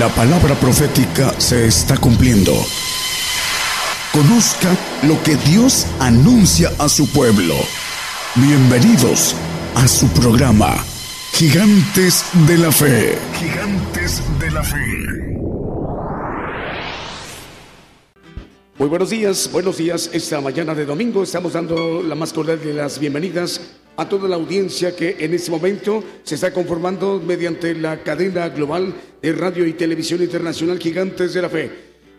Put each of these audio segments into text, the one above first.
La palabra profética se está cumpliendo. Conozca lo que Dios anuncia a su pueblo. Bienvenidos a su programa, Gigantes de la Fe. Gigantes de la Fe. Muy buenos días, buenos días. Esta mañana de domingo estamos dando la más cordial de las bienvenidas a toda la audiencia que en este momento se está conformando mediante la cadena global de radio y televisión internacional Gigantes de la Fe.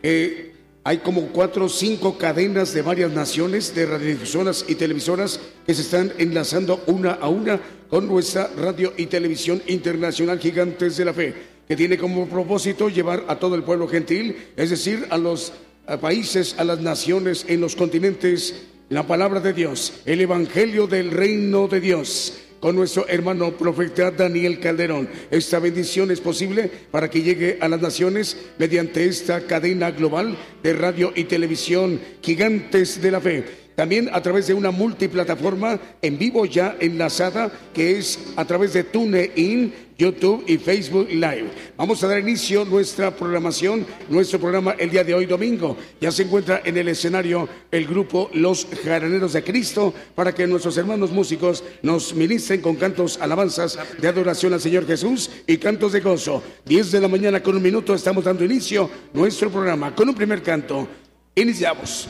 Eh, hay como cuatro o cinco cadenas de varias naciones de radiodifusoras y televisoras que se están enlazando una a una con nuestra radio y televisión internacional Gigantes de la Fe, que tiene como propósito llevar a todo el pueblo gentil, es decir, a los países, a las naciones, en los continentes, la palabra de Dios, el Evangelio del reino de Dios con nuestro hermano profeta Daniel Calderón. Esta bendición es posible para que llegue a las naciones mediante esta cadena global de radio y televisión, gigantes de la fe. También a través de una multiplataforma en vivo ya enlazada que es a través de TuneIn, YouTube y Facebook Live. Vamos a dar inicio a nuestra programación, nuestro programa el día de hoy domingo. Ya se encuentra en el escenario el grupo Los Jaraneros de Cristo para que nuestros hermanos músicos nos ministren con cantos alabanzas de adoración al Señor Jesús y cantos de gozo. 10 de la mañana con un minuto estamos dando inicio a nuestro programa con un primer canto. Iniciamos.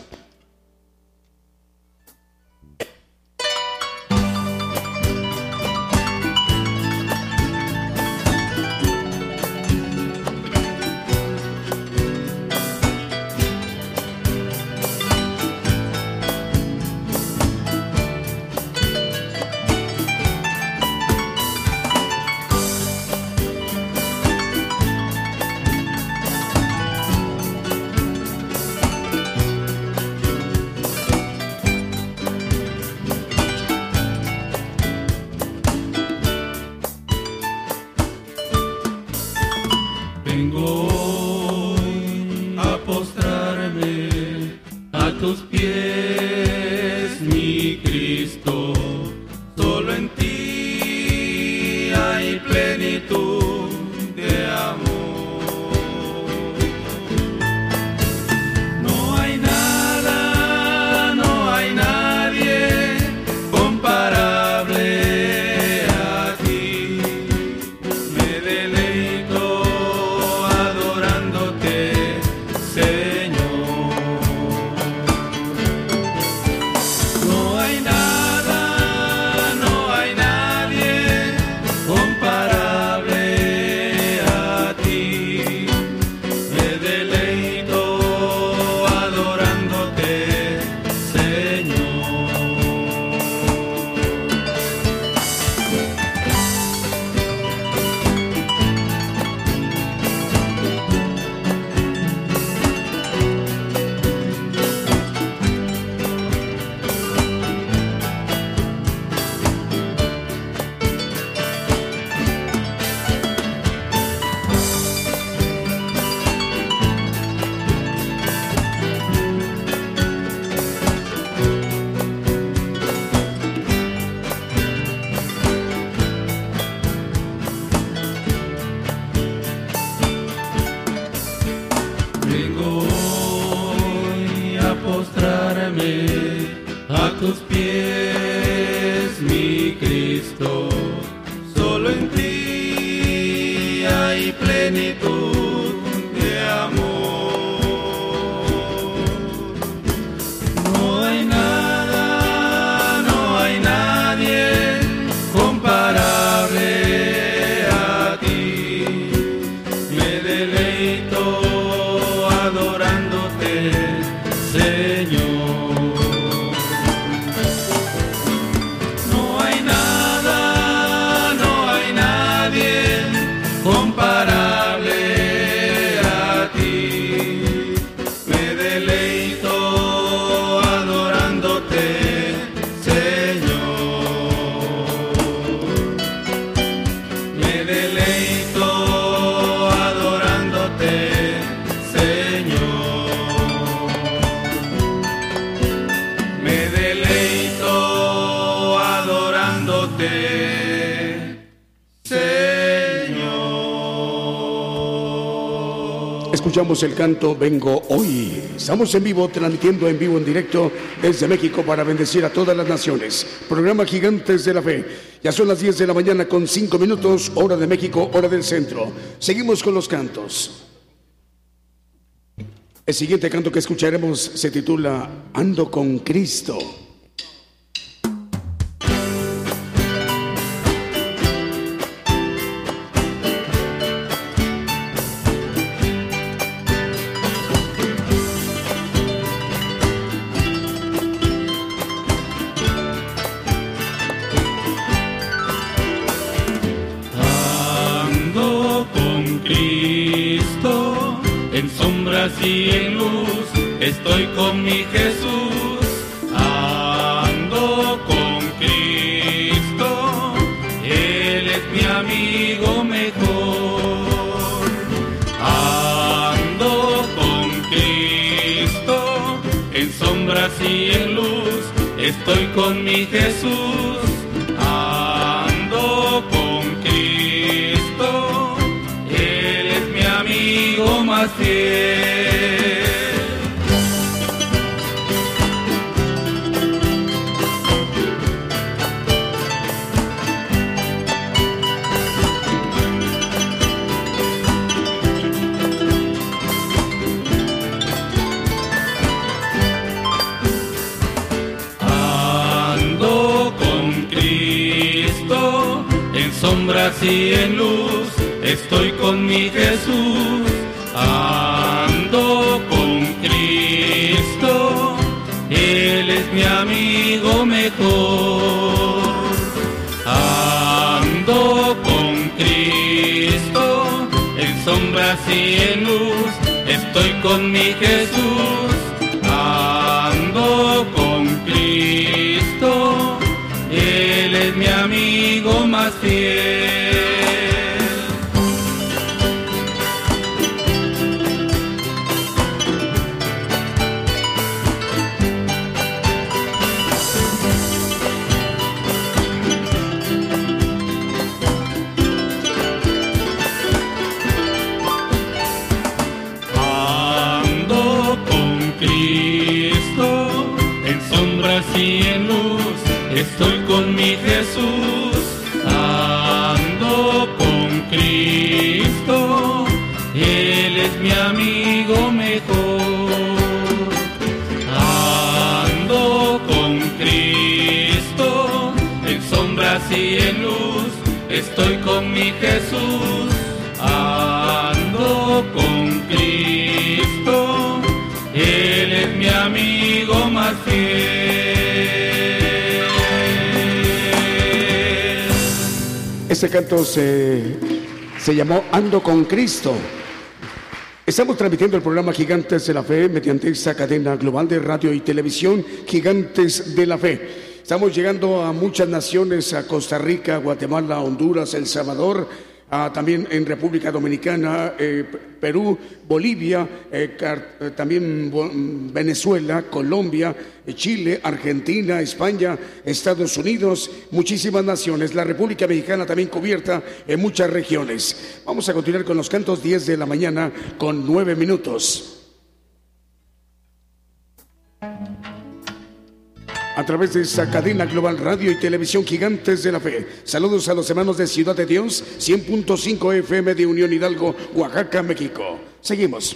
El canto Vengo Hoy. Estamos en vivo, transmitiendo en vivo, en directo desde México para bendecir a todas las naciones. Programa Gigantes de la Fe. Ya son las 10 de la mañana con 5 minutos, hora de México, hora del centro. Seguimos con los cantos. El siguiente canto que escucharemos se titula Ando con Cristo. Estoy con mi Jesús, ando con Cristo, Él es mi amigo mejor. Ando con Cristo, en sombras y en luz, estoy con mi Jesús, ando con Cristo, Él es mi amigo más fiel. Este canto se, se llamó Ando con Cristo. Estamos transmitiendo el programa Gigantes de la Fe mediante esta cadena global de radio y televisión Gigantes de la Fe. Estamos llegando a muchas naciones, a Costa Rica, Guatemala, Honduras, El Salvador, Ah, también en República Dominicana, eh, Perú, Bolivia, eh, eh, también Venezuela, Colombia, Chile, Argentina, España, Estados Unidos, muchísimas naciones. La República Mexicana también cubierta en muchas regiones. Vamos a continuar con los cantos 10 de la mañana con 9 minutos a través de esa cadena global radio y televisión gigantes de la fe. Saludos a los hermanos de Ciudad de Dios, 100.5 FM de Unión Hidalgo, Oaxaca, México. Seguimos.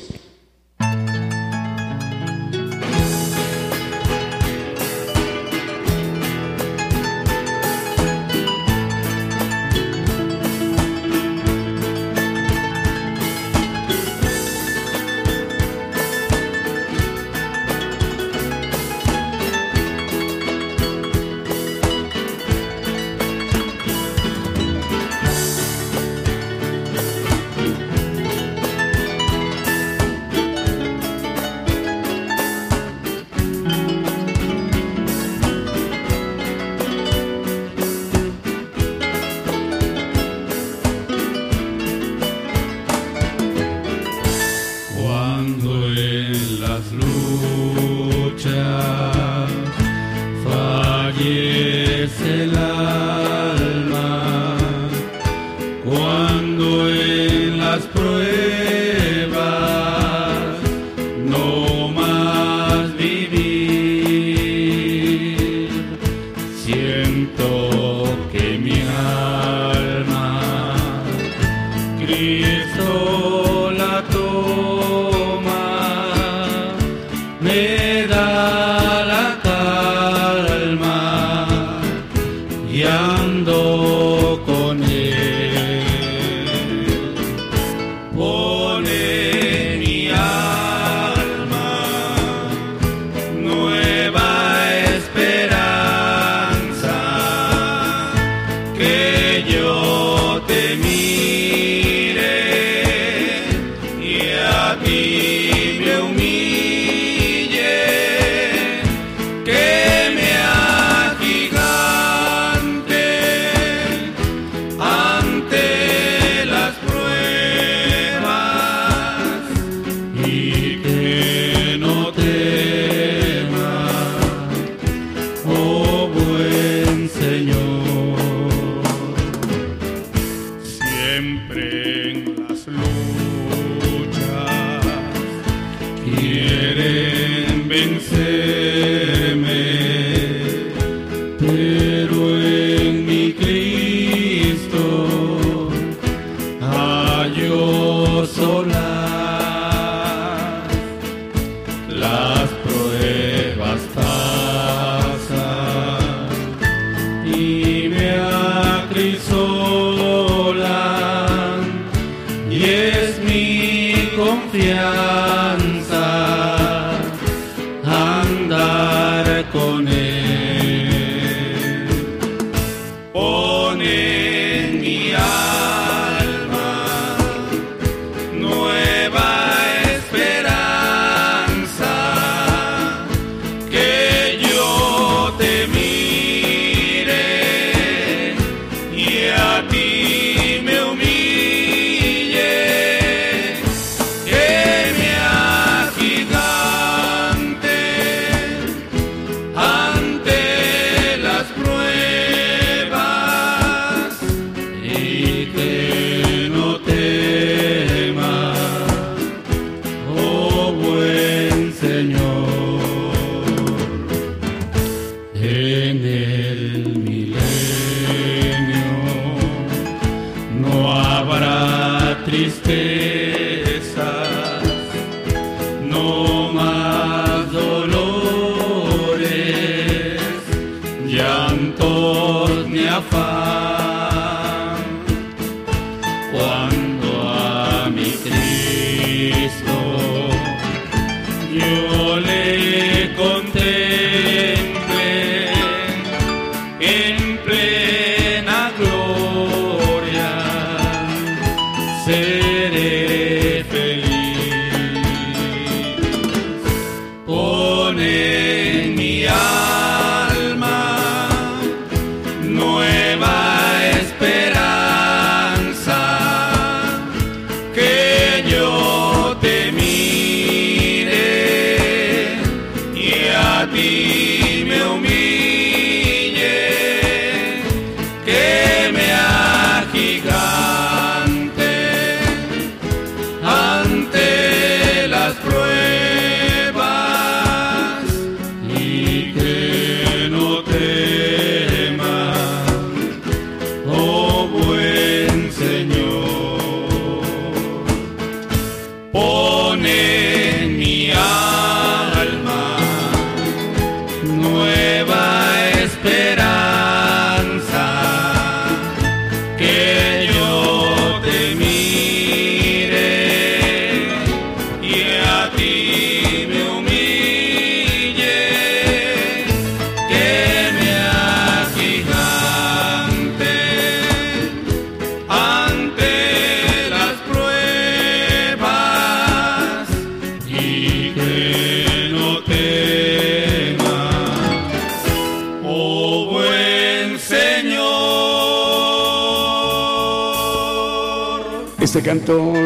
Este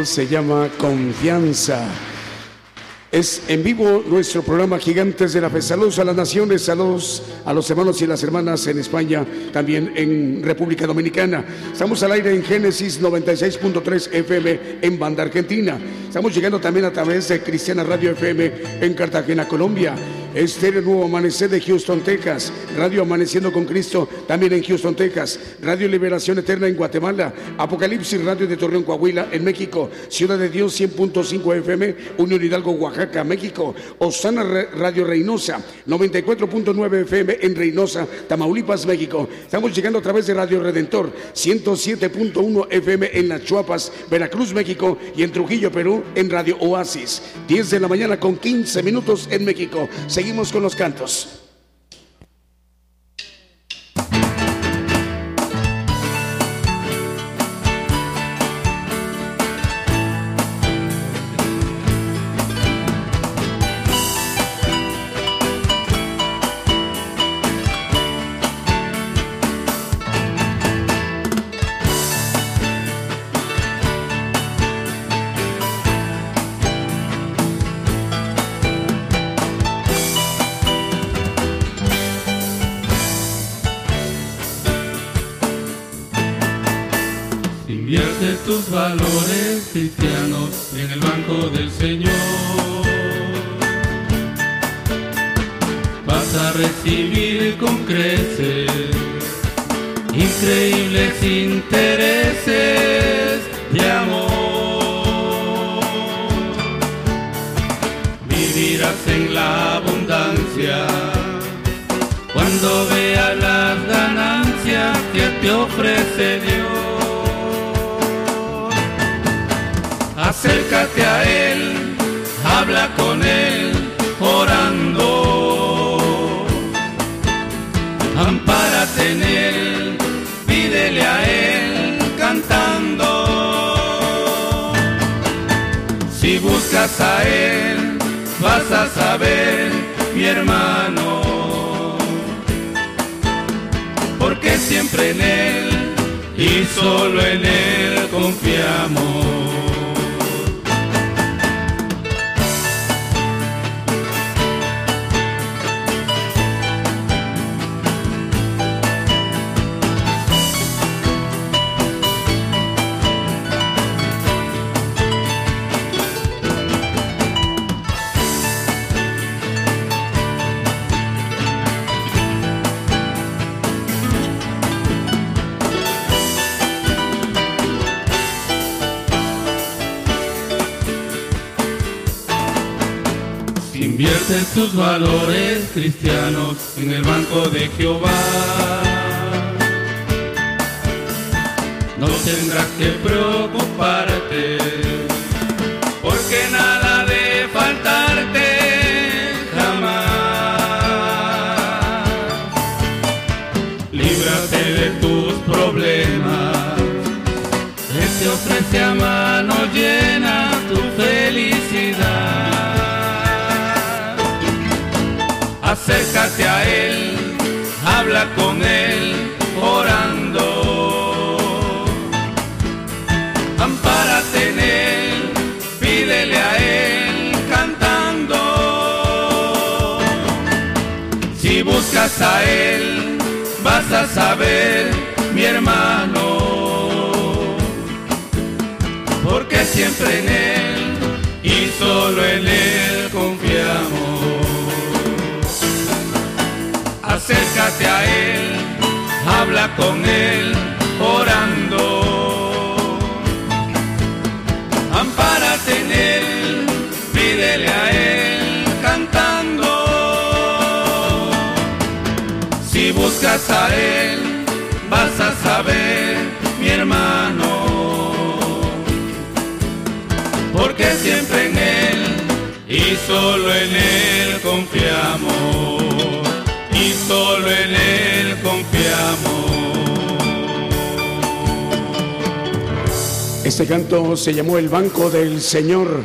se llama Confianza. Es en vivo nuestro programa Gigantes de la Fe. Saludos a las naciones, saludos a los hermanos y las hermanas en España, también en República Dominicana. Estamos al aire en Génesis 96.3 FM en Banda Argentina. Estamos llegando también a través de Cristiana Radio FM en Cartagena, Colombia Estéreo Nuevo Amanecer de Houston, Texas. Radio Amaneciendo con Cristo también en Houston, Texas. Radio Liberación Eterna en Guatemala. Apocalipsis Radio de Torreón, Coahuila en México. Ciudad de Dios 100.5 FM, Unión Hidalgo, Oaxaca, México. Osana Radio Reynosa 94.9 FM en Reynosa, Tamaulipas, México. Estamos llegando a través de Radio Redentor 107.1 FM en Las Chuapas, Veracruz, México y en Trujillo, Perú en Radio Oasis. 10 de la mañana con 15 minutos en México. Seguimos con los cantos. Con Él, orando. Ampárate en Él, pídele a Él, cantando. Si buscas a Él, vas a saber, mi hermano, porque siempre en Él y solo en Él confiamos y solo en Él confiamos. Este canto se llamó El Banco del Señor.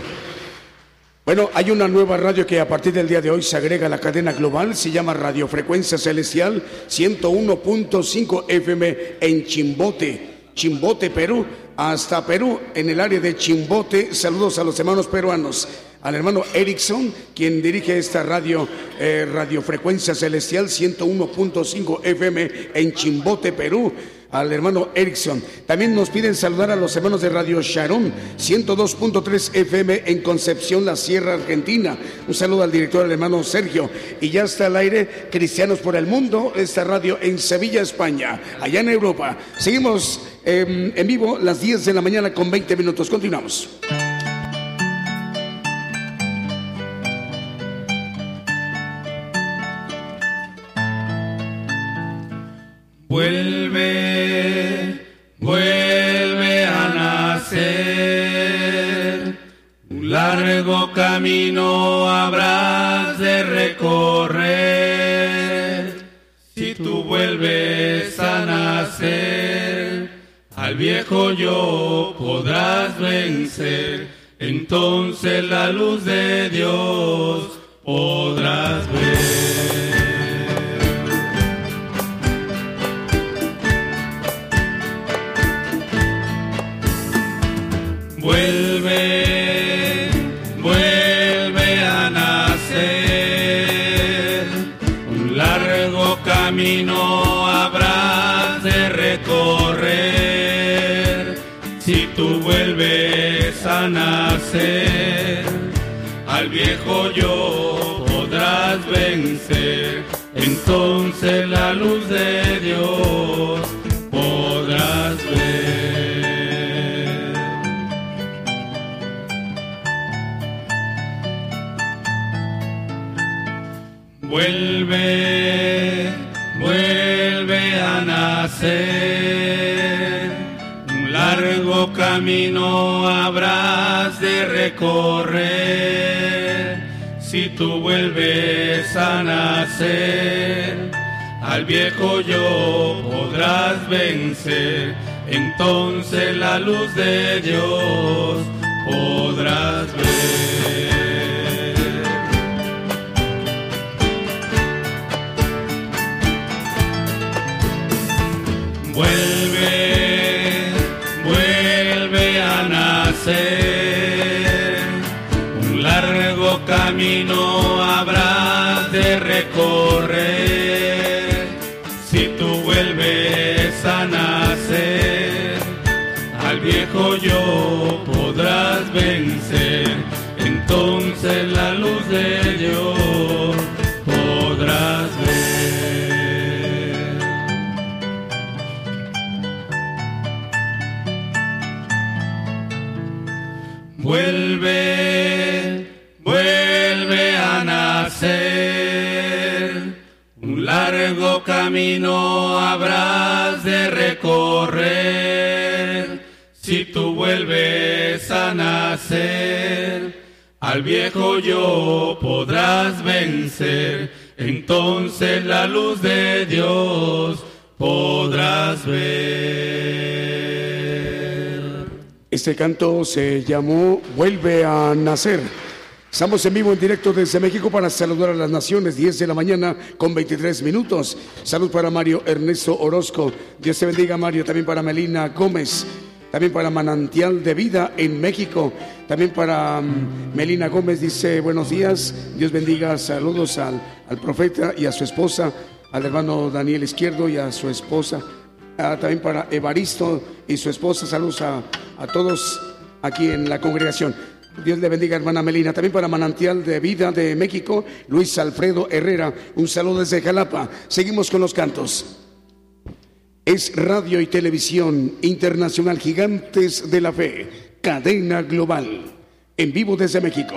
Bueno, hay una nueva radio que a partir del día de hoy se agrega a la cadena global, se llama Radio Frecuencia Celestial 101.5 FM en Chimbote, Chimbote, Perú, hasta Perú, en el área de Chimbote. Saludos a los hermanos peruanos al hermano Erickson, quien dirige esta radio, eh, radiofrecuencia celestial 101.5 FM en Chimbote, Perú. al hermano Erickson. También nos piden saludar a los hermanos de Radio Sharon, 102.3 FM en Concepción, la Sierra Argentina. Un saludo al director, el hermano Sergio. Y ya está al aire Cristianos por el Mundo, esta radio en Sevilla, España, allá en Europa. Seguimos em, en vivo las 10 de la mañana con 20 minutos. Continuamos. Vuelve, vuelve a nacer. Un largo camino habrás de recorrer. Si tú vuelves a nacer, al viejo yo podrás vencer. Entonces la luz de Dios podrás ver. A nacer, al viejo yo podrás vencer. Entonces la luz de Dios podrás ver. Vuelve, vuelve a nacer. Camino habrás de recorrer. Si tú vuelves a nacer, al viejo yo podrás vencer. Entonces la luz de Dios podrás ver. Un largo camino habrás de recorrer. Si tú vuelves a nacer, al viejo yo podrás vencer. Entonces la luz de Dios Vuelve, vuelve a nacer. Un largo camino habrás de recorrer. Si tú vuelves a nacer, al viejo yo podrás vencer. Entonces la luz de Dios podrás ver. Este canto se llamó Vuelve a Nacer. Estamos en vivo en directo desde México para saludar a las naciones, 10 de la mañana con 23 minutos. Salud para Mario Ernesto Orozco. Dios te bendiga, Mario. También para Melina Gómez. También para Manantial de Vida en México. También para mm, Melina Gómez dice buenos días. Dios bendiga. Saludos al, al profeta y a su esposa, al hermano Daniel Izquierdo y a su esposa. Ah, también para Evaristo y su esposa. Saludos a, a todos aquí en la congregación. Dios le bendiga, hermana Melina. También para Manantial de Vida de México, Luis Alfredo Herrera. Un saludo desde Jalapa. Seguimos con los cantos. Es Radio y Televisión Internacional Gigantes de la Fe, cadena global, en vivo desde México.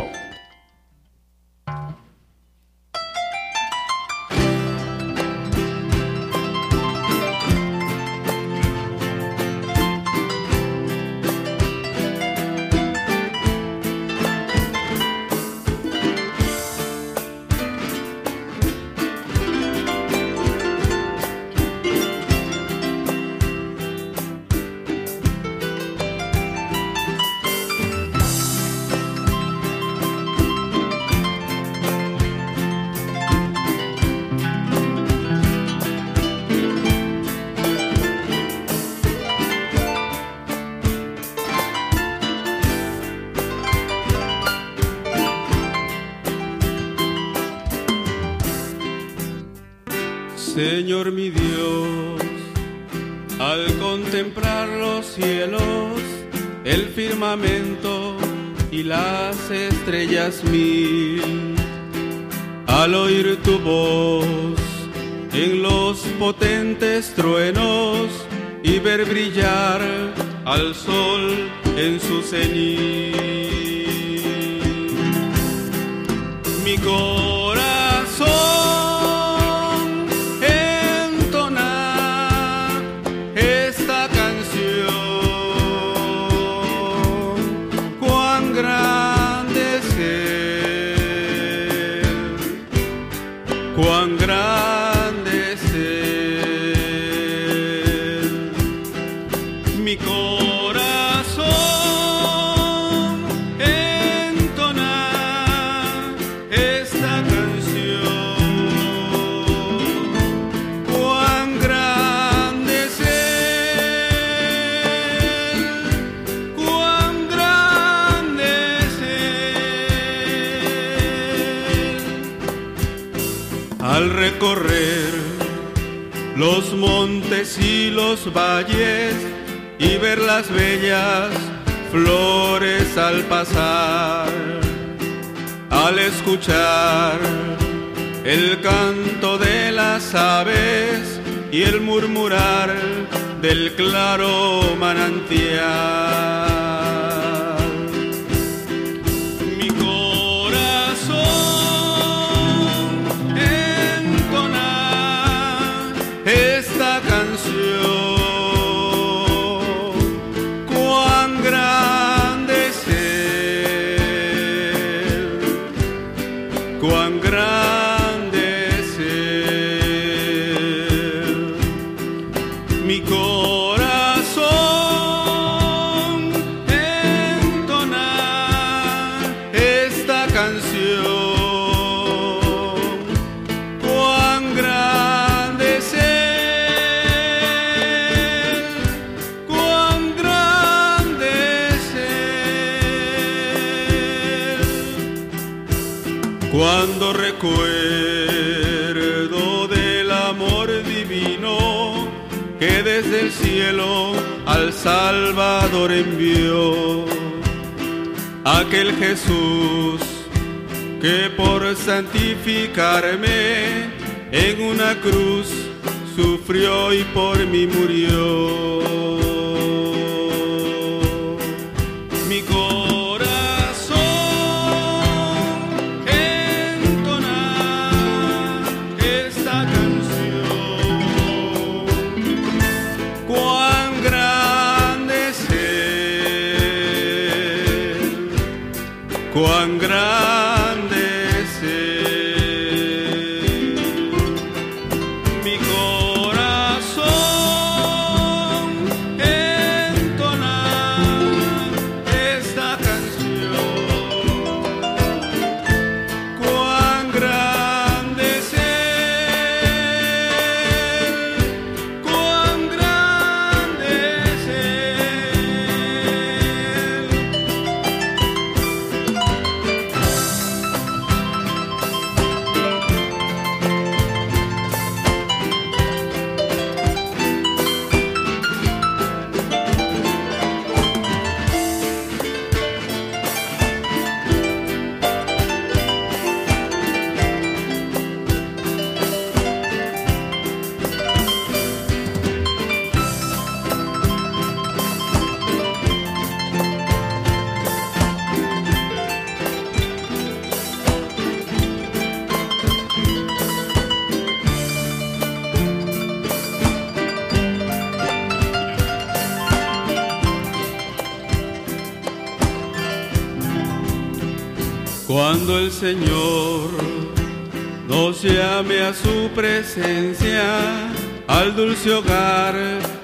Dulce hogar,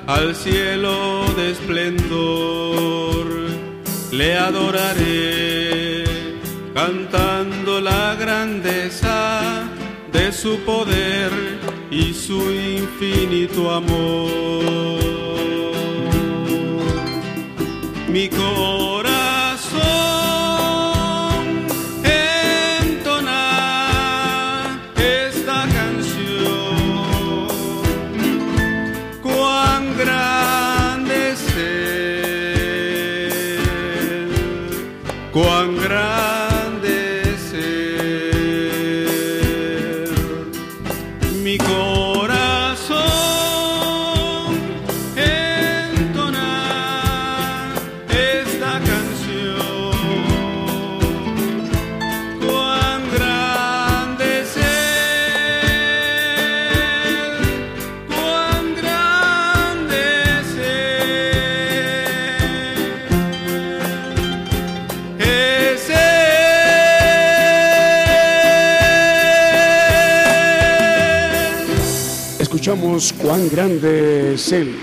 al cielo Cuán grande es Él.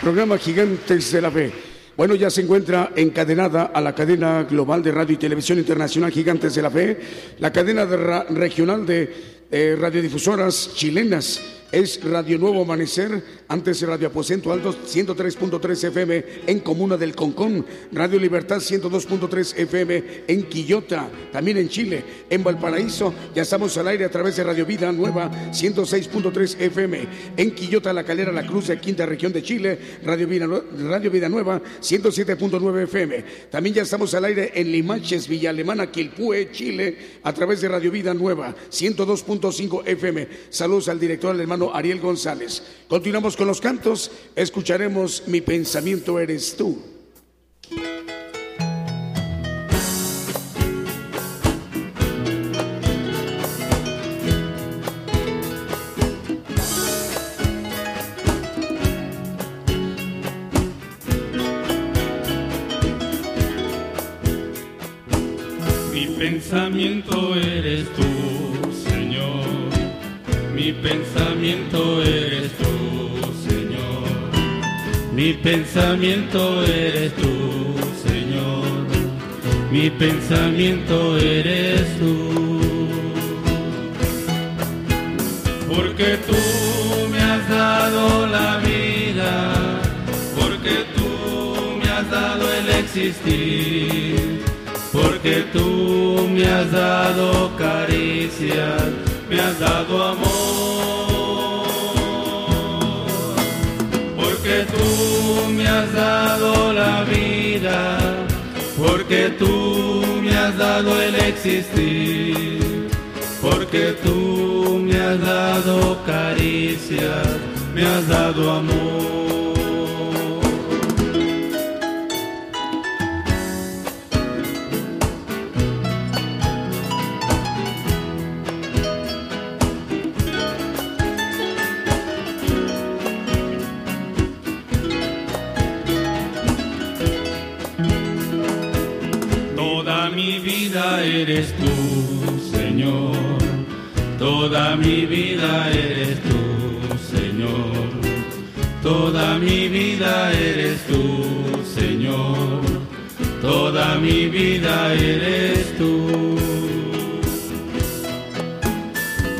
Programa Gigantes de la Fe. Bueno, ya se encuentra encadenada a la cadena global de radio y televisión internacional Gigantes de la Fe, la cadena regional de eh, radiodifusoras chilenas. Es Radio Nuevo Amanecer, antes Radio Aposento Alto 103.3 FM en Comuna del Concón, Radio Libertad 102.3 FM en Quillota, también en Chile, en Valparaíso, ya estamos al aire a través de Radio Vida Nueva 106.3 FM, en Quillota, La Calera, La Cruz, de quinta región de Chile, Radio Vida, Radio Vida Nueva 107.9 FM. También ya estamos al aire en Limaches, Villa Alemana, Quilpue, Chile, a través de Radio Vida Nueva 102.5 FM. Saludos al director, al hermano Ariel González. Continuamos con los cantos, escucharemos Mi pensamiento eres tú. Mi pensamiento eres tú. Mi pensamiento eres tú, Señor. Mi pensamiento eres tú, Señor. Mi pensamiento eres tú. Porque tú me has dado la vida, porque tú me has dado el existir, porque tú me has dado caricias, me has dado amor, porque tú me has dado la vida, porque tú me has dado el existir porque tú me has dado caricias, me has dado amor. Eres tú, Señor. Toda mi vida eres tú, Señor. Toda mi vida eres tú, Señor. Toda mi vida eres tú.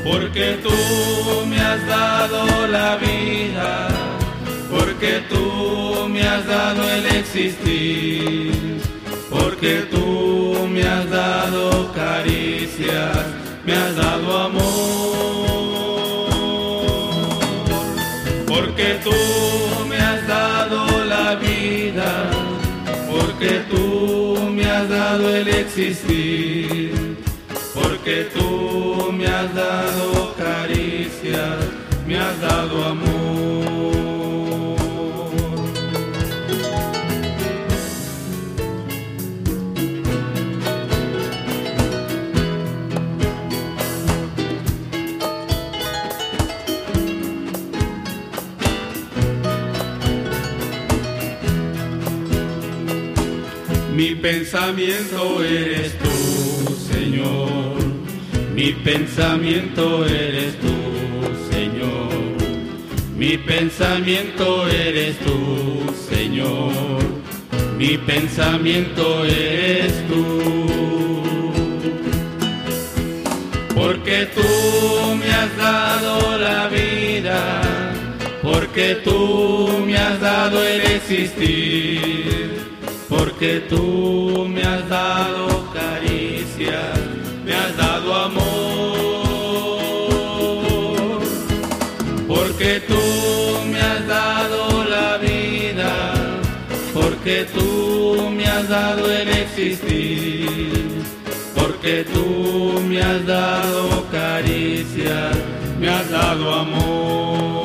Porque tú me has dado la vida, porque tú me has dado el existir, porque tú me has dado caricias, me has dado amor, porque tú me has dado la vida, porque tú me has dado el existir, porque tú me has dado caricias, me has dado amor. Pensamiento eres tú, Señor. Mi pensamiento eres tú, Señor. Mi pensamiento eres tú, Señor. Mi pensamiento eres tú. Porque tú me has dado la vida, porque tú me has dado el existir, porque tú me has dado caricias, me has dado amor, porque tú me has dado la vida, porque tú me has dado el existir, porque tú me has dado caricias, me has dado amor.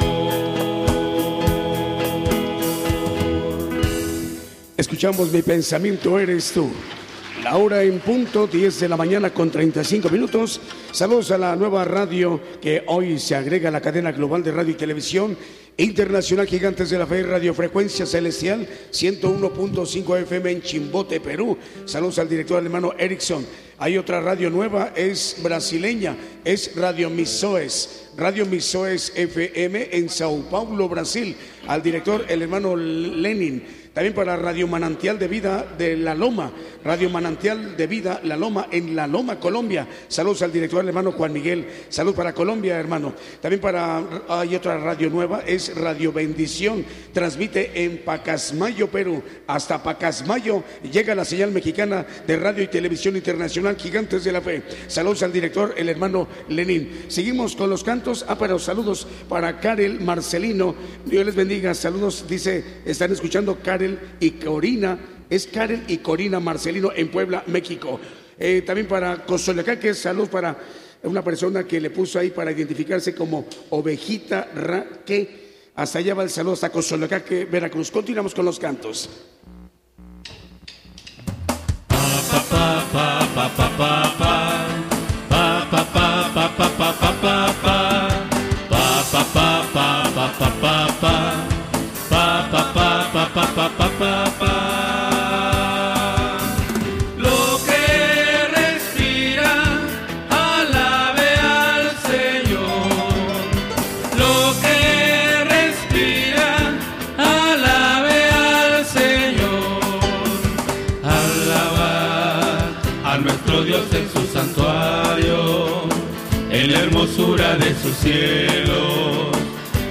Escuchamos mi pensamiento, eres tú. La hora en punto, 10 de la mañana con 35 minutos. Saludos a la nueva radio que hoy se agrega a la cadena global de radio y televisión internacional Gigantes de la Fe, radiofrecuencia celestial 101.5 FM en Chimbote, Perú. Saludos al director alemano Erickson. Hay otra radio nueva, es brasileña, es Radio Misoes, Radio Misoes FM en Sao Paulo, Brasil. Al director, el hermano Lenin. También para Radio Manantial de Vida de La Loma, Radio Manantial de Vida La Loma en La Loma, Colombia. Saludos al director hermano Juan Miguel. Salud para Colombia, hermano. También para hay otra radio nueva, es Radio Bendición. Transmite en Pacasmayo, Perú. Hasta Pacasmayo llega la señal mexicana de radio y televisión internacional Gigantes de la Fe. Saludos al director, el hermano Lenín. Seguimos con los cantos. Ah, pero saludos para Karel Marcelino. Dios les bendiga. Saludos, dice, están escuchando Karel y Corina, es Karen y Corina Marcelino en Puebla, México. Eh, también para que salud para una persona que le puso ahí para identificarse como ovejita Raque. Hasta allá va el saludo hasta que Veracruz. Continuamos con los cantos. Lo hermosura de su cielo,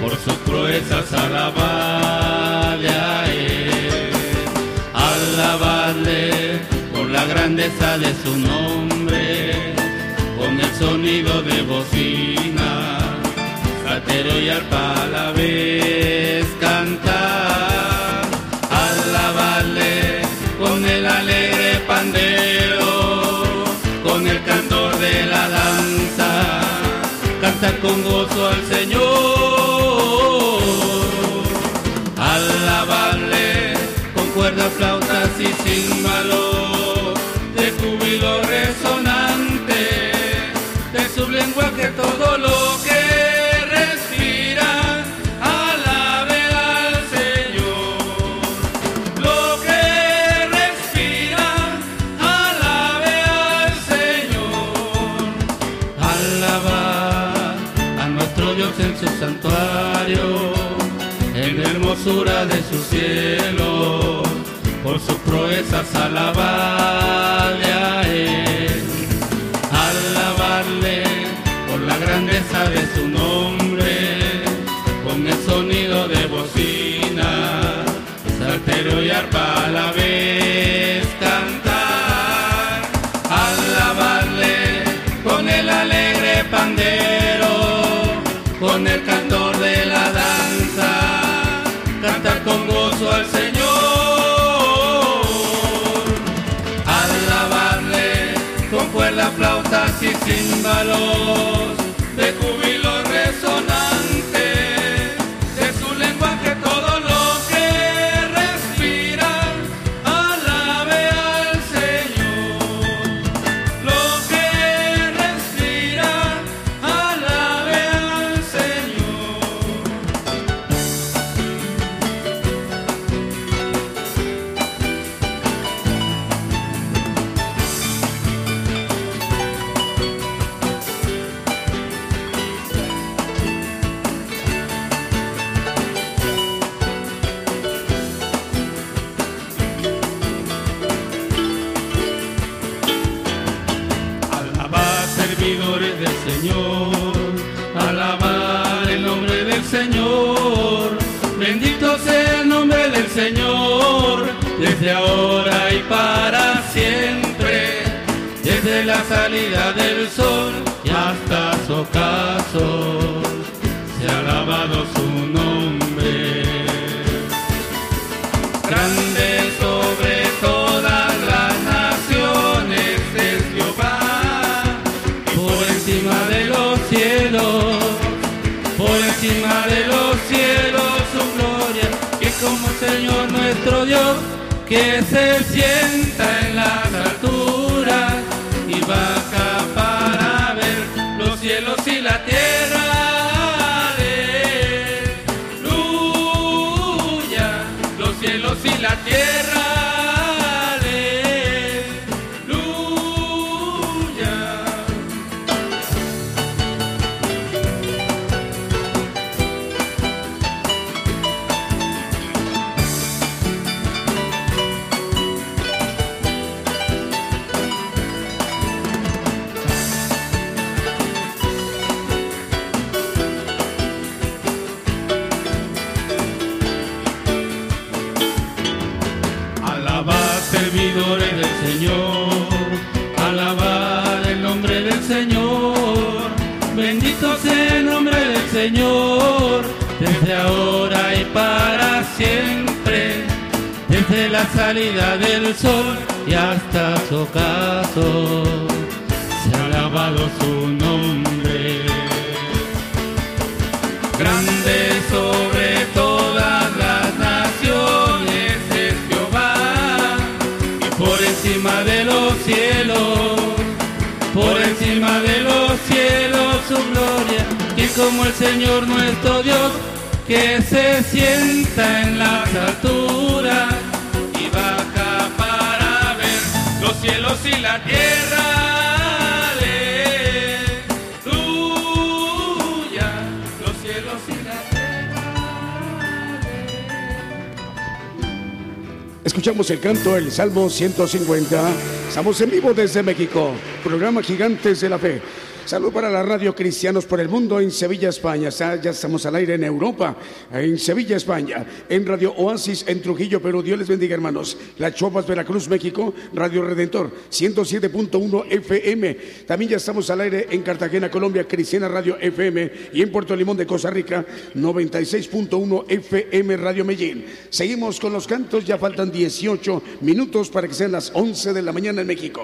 por sus proezas alabarle a Él. Alabarle por la grandeza de su nombre, con el sonido de bocina, satero y arpa a la vez cantar. Alabarle con el alegre pandero, con el cantor con gozo al Señor. Alabarle con cuerdas, flautas y címbalos, de júbilo resonante, de su lenguaje todo alabarle y címbalos, de sienta en las alturas y baja para ver los cielos y la tierra. Aleluya, los cielos y la tierra. Escuchamos el canto del Salmo 150. Estamos en vivo desde México, programa Gigantes de la Fe. Salud para la radio Cristianos por el Mundo en Sevilla, España. Ya estamos al aire en Europa, en Sevilla, España, en Radio Oasis en Trujillo, Perú. Dios les bendiga, hermanos. La Chopas, Veracruz, México, Radio Redentor, 107.1 FM. También ya estamos al aire en Cartagena, Colombia, Cristiana Radio FM y en Puerto Limón de Costa Rica, 96.1 FM Radio Medellín. Seguimos con los cantos, ya faltan 18 minutos para que sean las 11 de la mañana en México.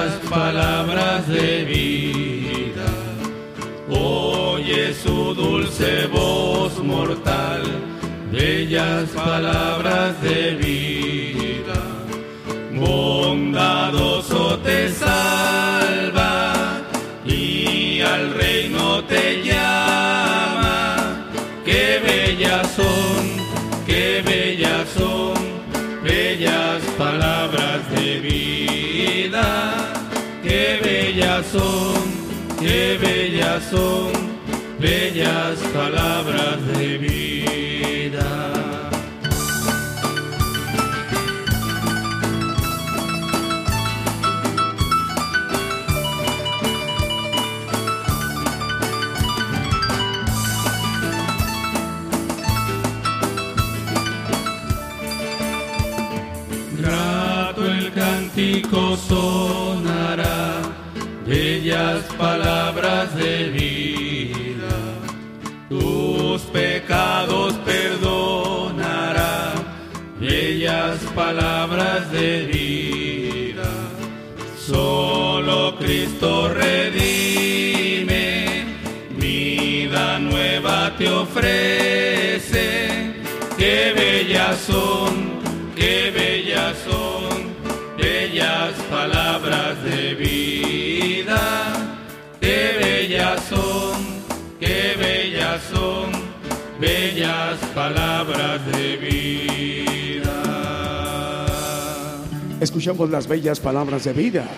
las palabras de vida. Oye su dulce voz mortal, bellas palabras de vida. Bondadoso te salva y al reino te llama. Qué bellas son, qué bellas son, bellas palabras de vida qué bellas son, qué bellas son, bellas palabras de vida. Grato el cántico sabias palabras de vida, tus pecados perdonará, bellas palabras de vida, solo Cristo redime, vida nueva te ofrece, qué bellas son, qué bellas son. Bellas palabras de vida. Escuchamos las bellas palabras de vida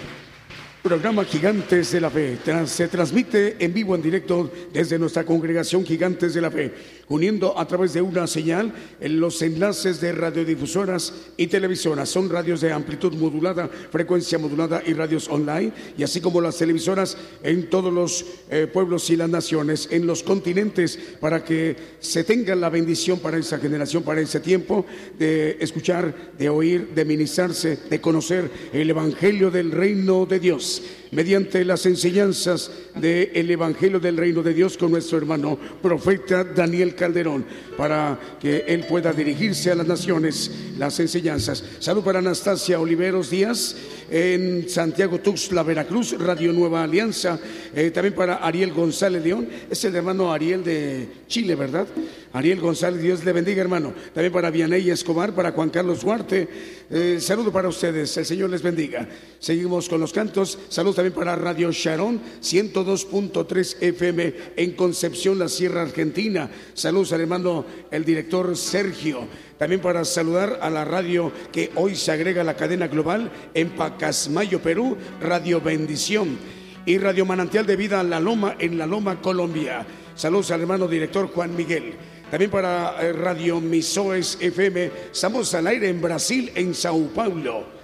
Programa Gigantes de la Fe se transmite en vivo, en directo desde nuestra congregación Gigantes de la Fe, uniendo a través de una señal en los enlaces de radiodifusoras y televisoras. Son radios de amplitud modulada, frecuencia modulada y radios online, y así como las televisoras en todos los eh, pueblos y las naciones, en los continentes, para que se tenga la bendición para esa generación, para ese tiempo, de escuchar, de oír, de ministrarse, de conocer el Evangelio del Reino de Dios mediante las enseñanzas del Evangelio del Reino de Dios con nuestro hermano profeta Daniel Calderón, para que él pueda dirigirse a las naciones las enseñanzas. Salud para Anastasia Oliveros Díaz en Santiago Tuxtla, Veracruz, Radio Nueva Alianza. Eh, también para Ariel González León, es el hermano Ariel de Chile, ¿verdad? Ariel González, Dios le bendiga, hermano. También para Vianey Escobar, para Juan Carlos Duarte. Eh, saludo para ustedes, el Señor les bendiga. Seguimos con los cantos. Saludos también para Radio Sharon, 102.3 FM en Concepción, la Sierra Argentina. Saludos al hermano, el director Sergio. También para saludar a la radio que hoy se agrega a la cadena global en Pacasmayo, Perú, Radio Bendición. Y Radio Manantial de Vida La Loma en La Loma, Colombia. Saludos al hermano director Juan Miguel. También para eh, Radio Misoes FM, estamos al aire en Brasil, en Sao Paulo.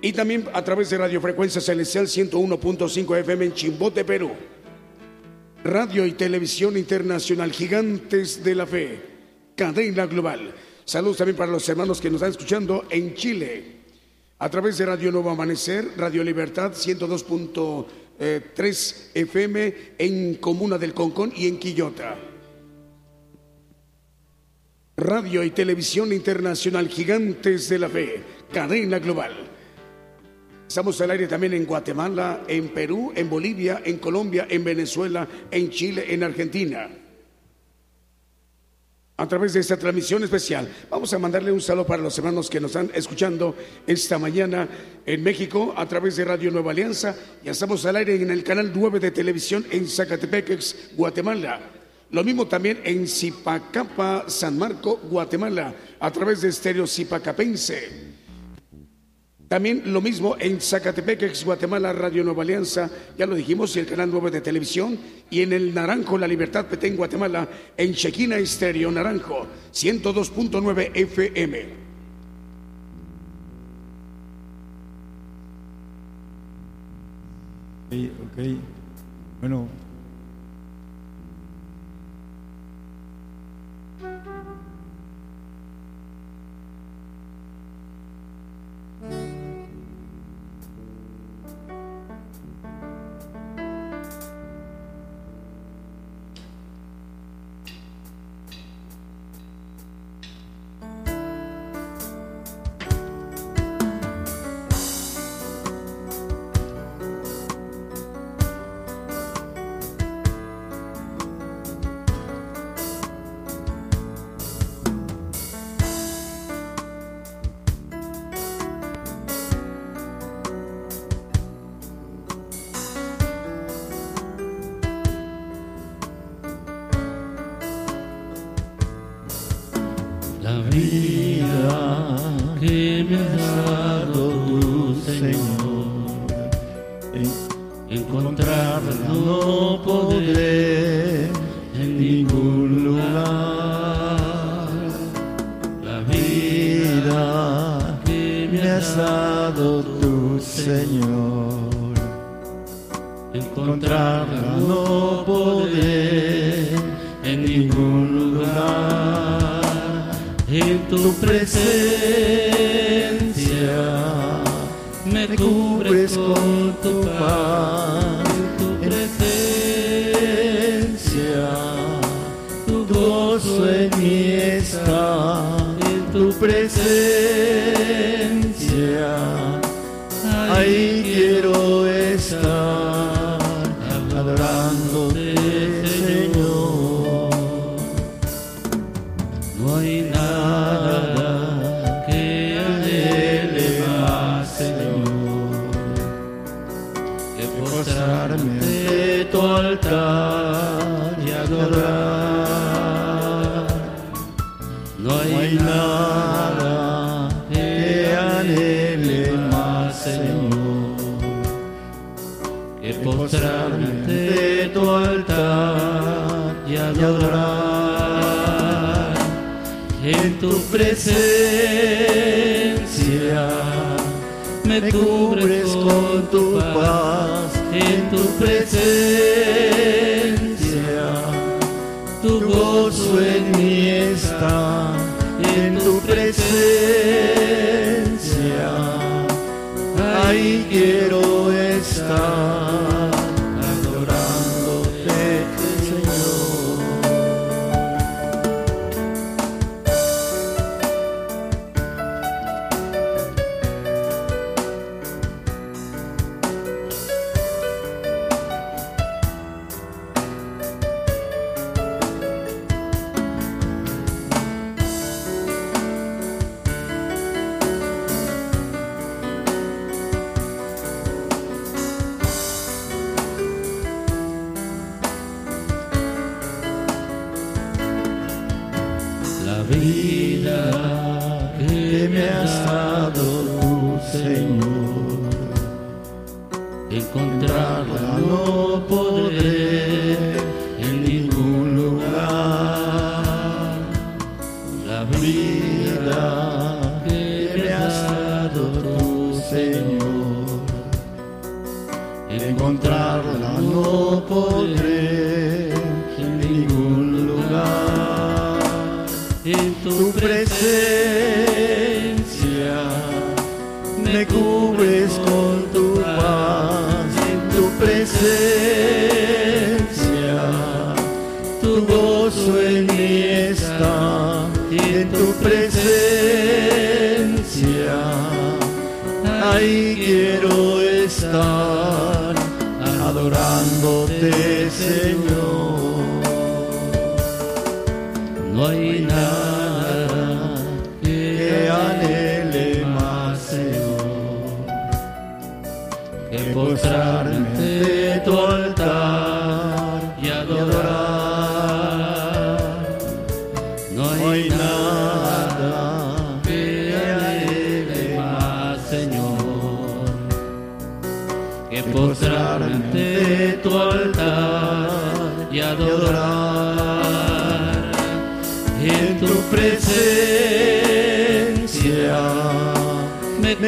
Y también a través de Radio Frecuencia Celestial 101.5 FM en Chimbote, Perú. Radio y Televisión Internacional Gigantes de la Fe, cadena global. Saludos también para los hermanos que nos están escuchando en Chile. A través de Radio Nuevo Amanecer, Radio Libertad 102.3 FM en Comuna del Concón y en Quillota. Radio y Televisión Internacional Gigantes de la Fe, cadena global. Estamos al aire también en Guatemala, en Perú, en Bolivia, en Colombia, en Venezuela, en Chile, en Argentina. A través de esta transmisión especial, vamos a mandarle un saludo para los hermanos que nos están escuchando esta mañana en México a través de Radio Nueva Alianza. Ya estamos al aire en el canal 9 de televisión en Zacatepec, Guatemala. Lo mismo también en Zipacapa, San Marco, Guatemala, a través de Estéreo Zipacapense. También lo mismo en Zacatepec, ex Guatemala, Radio Nueva Alianza, ya lo dijimos, y el canal 9 de televisión, y en el Naranjo, La Libertad Petén, Guatemala, en Chequina Estéreo Naranjo, 102.9 FM. ok, bueno, No hay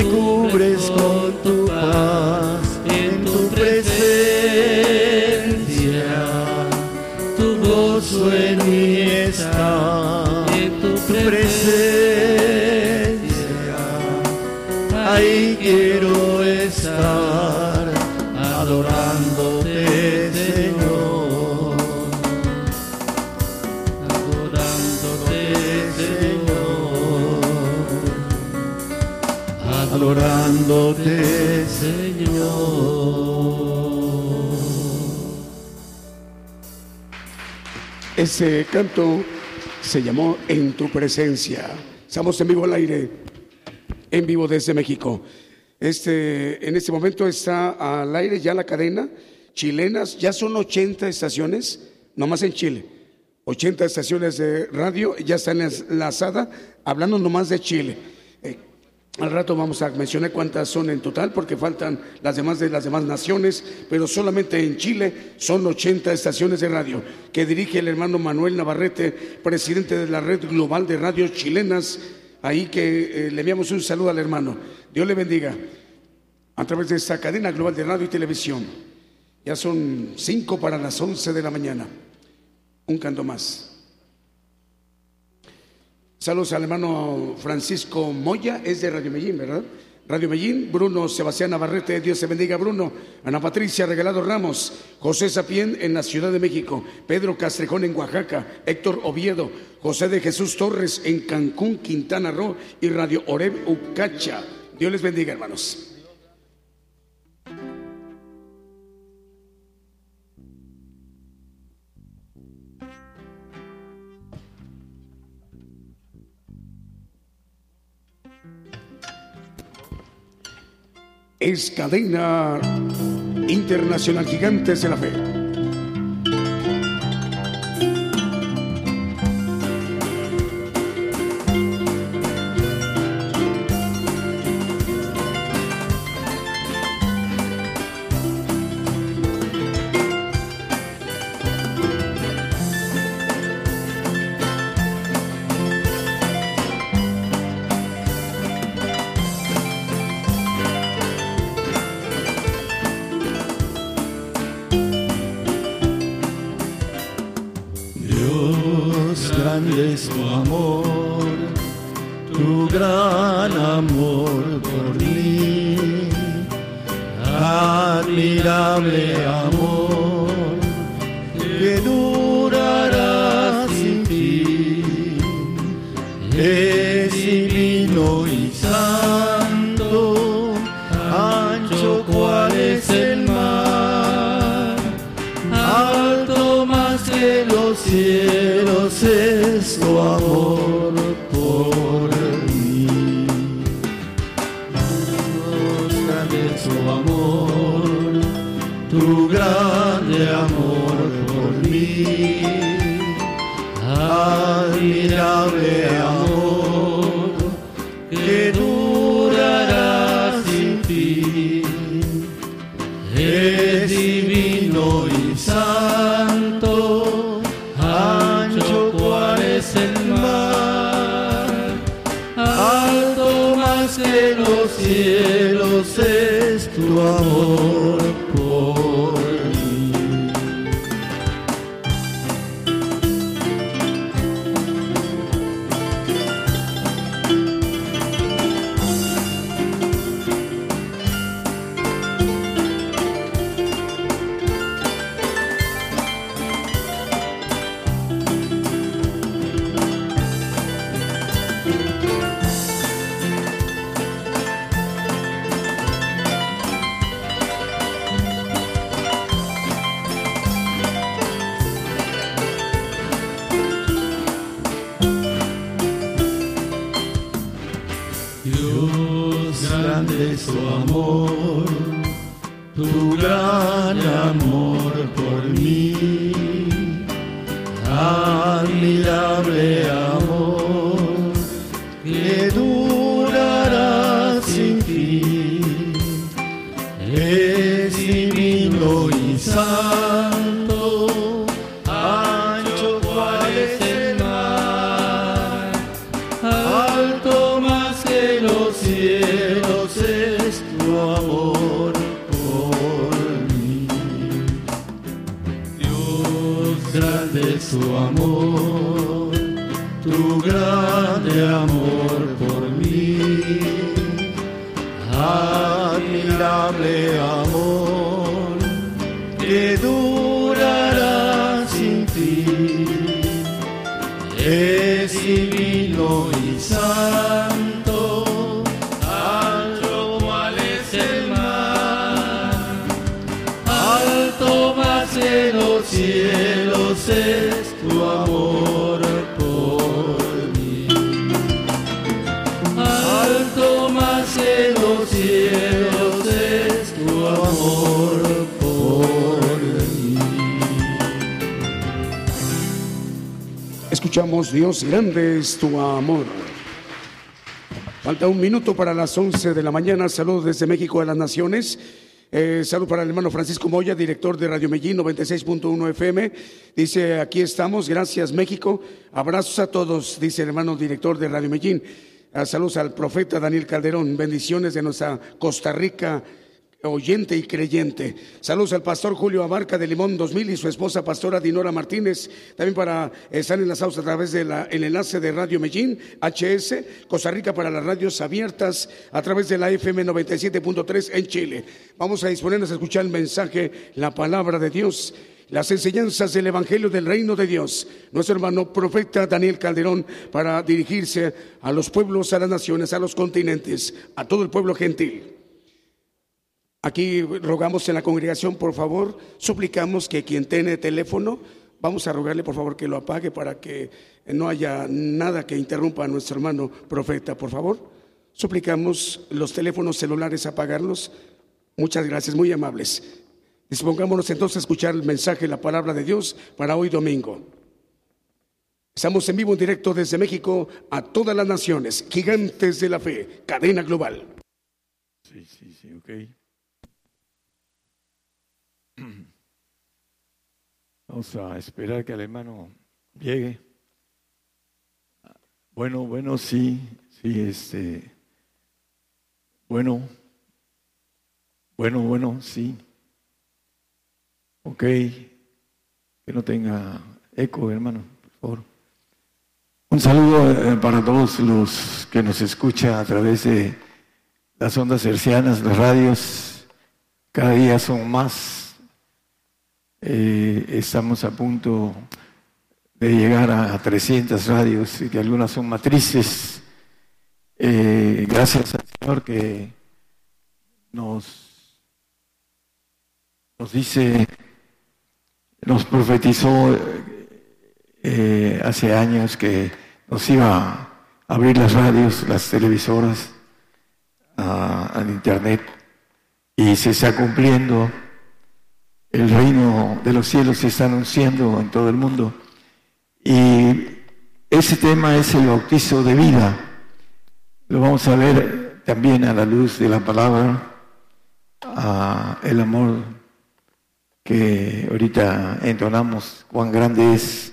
me. Ese canto se llamó En tu presencia. Estamos en vivo al aire, en vivo desde México. Este, en este momento está al aire ya la cadena chilenas, ya son 80 estaciones, nomás en Chile. 80 estaciones de radio ya están enlazadas, hablando nomás de Chile. Al rato vamos a mencionar cuántas son en total, porque faltan las demás de las demás naciones, pero solamente en Chile son 80 estaciones de radio que dirige el hermano Manuel Navarrete, presidente de la Red Global de Radios Chilenas. Ahí que eh, le enviamos un saludo al hermano. Dios le bendiga. A través de esta cadena global de radio y televisión. Ya son cinco para las once de la mañana. Un canto más. Saludos al hermano Francisco Moya, es de Radio Medellín, ¿verdad? Radio Medellín, Bruno Sebastián Navarrete, Dios se bendiga, Bruno. Ana Patricia Regalado Ramos, José Sapien en la Ciudad de México, Pedro Castrejón en Oaxaca, Héctor Oviedo, José de Jesús Torres en Cancún, Quintana Roo y Radio Oreb Ucacha. Dios les bendiga, hermanos. Es cadena internacional Gigantes de la Fe. Mí. Grande es tu amor. Falta un minuto para las 11 de la mañana. Saludos desde México a las Naciones. Eh, salud para el hermano Francisco Moya, director de Radio Medellín 96.1 FM. Dice, aquí estamos, gracias México. Abrazos a todos, dice el hermano director de Radio Medellín. Ah, saludos al profeta Daniel Calderón. Bendiciones de nuestra Costa Rica oyente y creyente. Saludos al pastor Julio Abarca de Limón 2000 y su esposa pastora Dinora Martínez. También para estar enlazados a través del enlace de Radio Medellín, HS, Costa Rica para las radios abiertas a través de la FM 97.3 en Chile. Vamos a disponernos a escuchar el mensaje, la palabra de Dios. Las enseñanzas del Evangelio del Reino de Dios. Nuestro hermano profeta Daniel Calderón para dirigirse a los pueblos, a las naciones, a los continentes, a todo el pueblo gentil. Aquí rogamos en la congregación, por favor, suplicamos que quien tiene teléfono, vamos a rogarle por favor que lo apague para que no haya nada que interrumpa a nuestro hermano profeta, por favor. Suplicamos los teléfonos celulares apagarlos. Muchas gracias, muy amables. Dispongámonos entonces a escuchar el mensaje, la palabra de Dios para hoy domingo. Estamos en vivo en directo desde México a todas las naciones, gigantes de la fe, cadena global. Sí, sí, sí, ok. Vamos a esperar que el hermano llegue. Bueno, bueno, sí, sí, este. Bueno, bueno, bueno, sí. Ok. Que no tenga eco, hermano, por favor. Un saludo eh, para todos los que nos escuchan a través de las ondas hercianas, las radios. Cada día son más. Eh, estamos a punto de llegar a 300 radios y que algunas son matrices. Eh, gracias al Señor que nos, nos dice, nos profetizó eh, hace años que nos iba a abrir las radios, las televisoras, al internet y se está cumpliendo. El reino de los cielos se está anunciando en todo el mundo. Y ese tema es el bautizo de vida. Lo vamos a ver también a la luz de la palabra, a el amor que ahorita entonamos, cuán grande es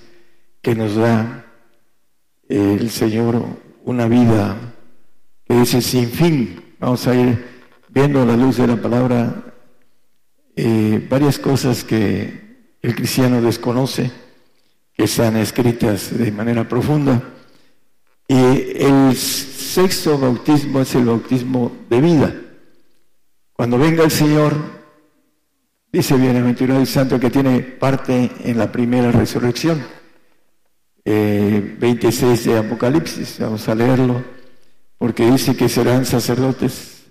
que nos da el Señor una vida que dice sin fin. Vamos a ir viendo a la luz de la palabra eh, varias cosas que el cristiano desconoce, que están escritas de manera profunda. Y el sexto bautismo es el bautismo de vida. Cuando venga el Señor, dice bienaventurado el santo que tiene parte en la primera resurrección. 26 eh, de Apocalipsis, vamos a leerlo, porque dice que serán sacerdotes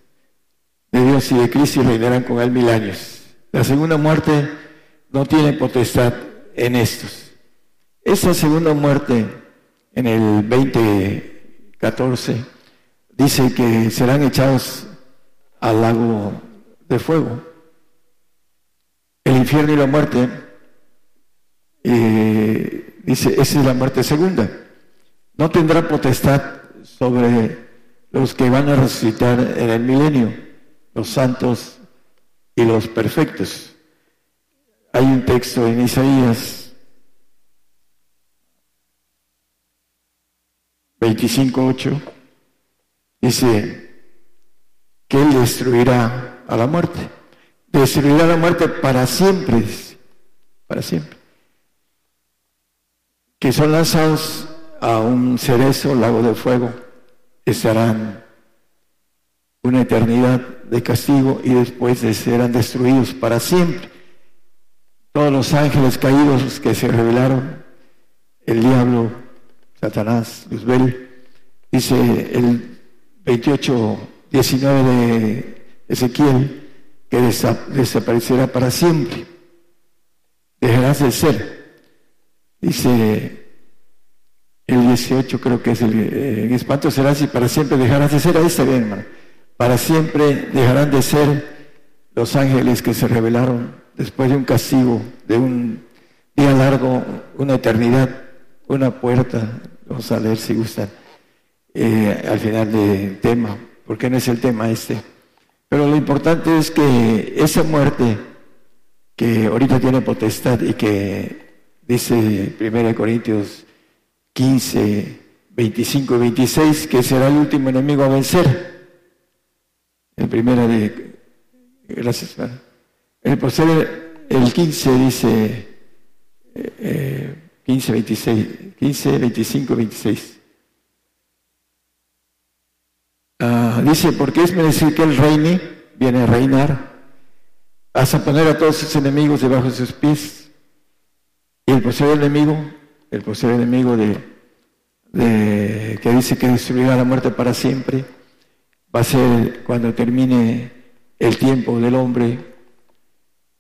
de Dios y de Cristo y reinarán con él mil años. La segunda muerte no tiene potestad en estos. Esa segunda muerte en el 2014 dice que serán echados al lago de fuego. El infierno y la muerte eh, Dice, esa es la muerte segunda. No tendrá potestad sobre los que van a resucitar en el milenio, los santos y los perfectos. Hay un texto en Isaías 25.8, dice que Él destruirá a la muerte. Destruirá la muerte para siempre, para siempre que son lanzados a un cerezo, lago de fuego, estarán una eternidad de castigo y después serán destruidos para siempre. Todos los ángeles caídos que se rebelaron, el diablo, Satanás, Luzbel, dice el 28, 19 de Ezequiel, que desaparecerá para siempre. Dejarás de ser Dice el 18, creo que es el, eh, espanto será y para siempre dejarán de ser, ahí está bien, hermano. Para siempre dejarán de ser los ángeles que se rebelaron después de un castigo, de un día largo, una eternidad, una puerta. Vamos a leer si gustan eh, al final del tema, porque no es el tema este. Pero lo importante es que esa muerte que ahorita tiene potestad y que Dice 1 Corintios 15, 25 y 26 que será el último enemigo a vencer. En primera de... Gracias, El, el 15 dice... 15, 26, 15, 25, 26. dice, porque es decir que el reine, viene a reinar, hasta poner a todos sus enemigos debajo de sus pies. Y el posible enemigo, el posible enemigo de, que dice que destruirá la muerte para siempre, va a ser cuando termine el tiempo del hombre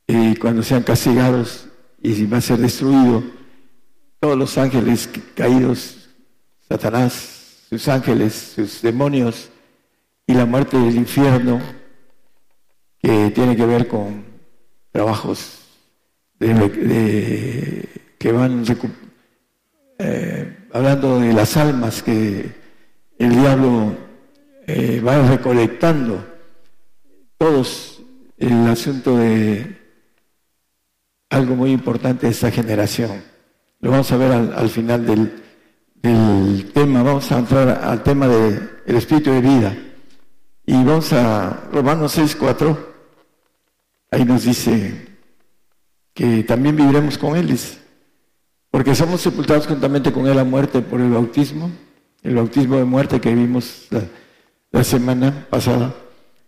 y cuando sean castigados y va a ser destruido todos los ángeles caídos, Satanás, sus ángeles, sus demonios y la muerte del infierno que tiene que ver con trabajos de, que van eh, hablando de las almas que el diablo eh, recolectando, todos el asunto de algo muy importante de esta generación. Lo vamos a ver al, final del, tema, vamos a entrar al tema del espíritu de vida. Y vamos a Romanos 6, 4, ahí nos dice que también viviremos con Él, porque somos sepultados juntamente con Él a muerte por el bautismo, el bautismo de muerte que vimos semana pasada,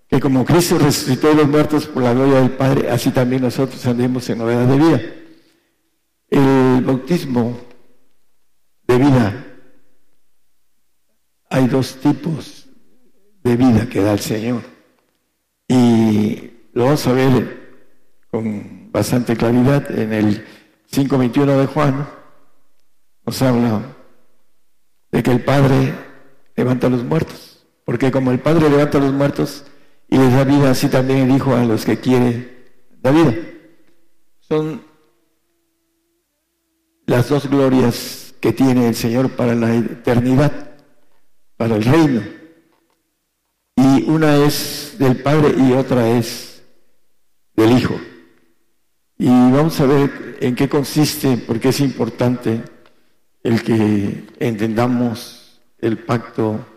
que como Cristo resucitó de los muertos por la gloria del Padre, así también nosotros andemos en novedad de vida. El bautismo de vida, hay dos tipos de vida que da el Señor. Y lo vamos a ver con bastante claridad en el 5.21 de Juan. Nos habla de que el Padre levanta a los muertos. Porque como el Padre levanta a los muertos y les da vida, así también el Hijo a los que quiere da vida. Son las dos glorias que tiene el Señor para la eternidad, para el reino. Y una es del Padre y otra es del Hijo. Y vamos a ver en qué consiste, porque es importante el que entendamos el pacto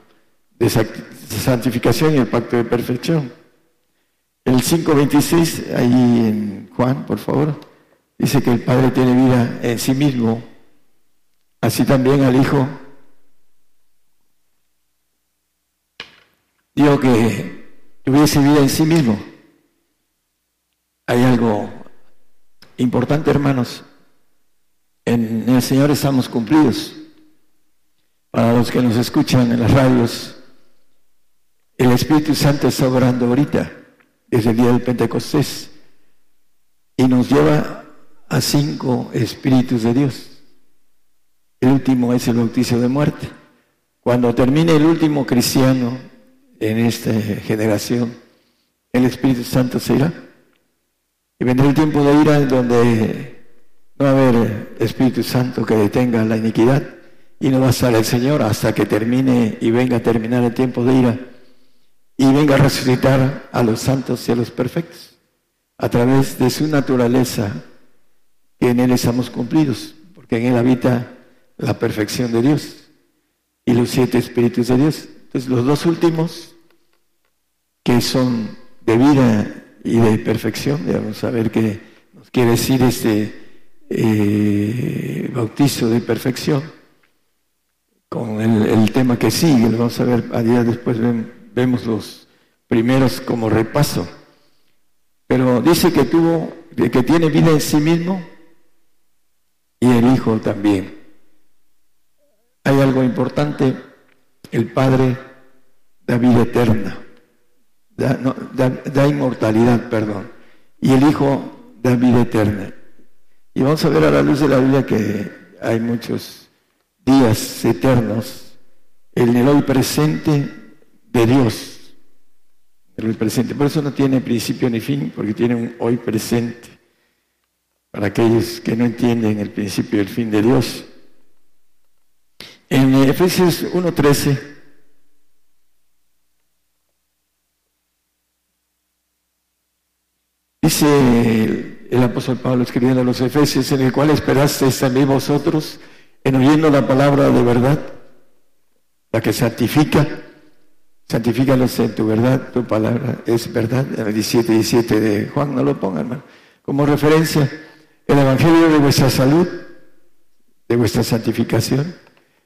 de santificación y el pacto de perfección. El 5.26, ahí en Juan, por favor, dice que el Padre tiene vida en sí mismo, así también al Hijo. Digo que tuviese vida en sí mismo. Hay algo importante, hermanos. En el Señor estamos cumplidos. Para los que nos escuchan en las radios, el Espíritu Santo está orando ahorita, desde el día del Pentecostés, y nos lleva a cinco espíritus de Dios. El último es el bautizo de muerte. Cuando termine el último cristiano en esta generación, el Espíritu Santo se irá. Y vendrá el tiempo de ira donde no va a haber Espíritu Santo que detenga la iniquidad y no va a estar el Señor hasta que termine y venga a terminar el tiempo de ira y venga a resucitar a los santos y a los perfectos a través de su naturaleza que en Él estamos cumplidos, porque en Él habita la perfección de Dios y los siete espíritus de Dios. Entonces los dos últimos, que son de vida y de perfección. Vamos a ver qué nos quiere decir este eh, bautizo de perfección con el, tema que sigue. Lo vamos a ver a día después, vemos los primeros como repaso. Pero dice que tuvo, que tiene vida en sí mismo y el Hijo también. Hay algo importante, el Padre da vida eterna da, inmortalidad, perdón, y el Hijo da vida eterna. Y vamos a ver a la luz de la Biblia que hay muchos días eternos en el hoy presente de Dios. El presente. Por eso no tiene principio ni fin, porque tiene un hoy presente. Para aquellos que no entienden el principio y el fin de Dios. En Efesios 1.13 Dice el, apóstol Pablo escribiendo a los Efesios, en el cual esperasteis también vosotros, en oyendo la palabra de verdad, la que santifica, santifícalos en tu verdad, tu palabra es verdad, en el 17, 17 de Juan, no lo pongan, hermano, como referencia, el evangelio de vuestra salud, de vuestra santificación,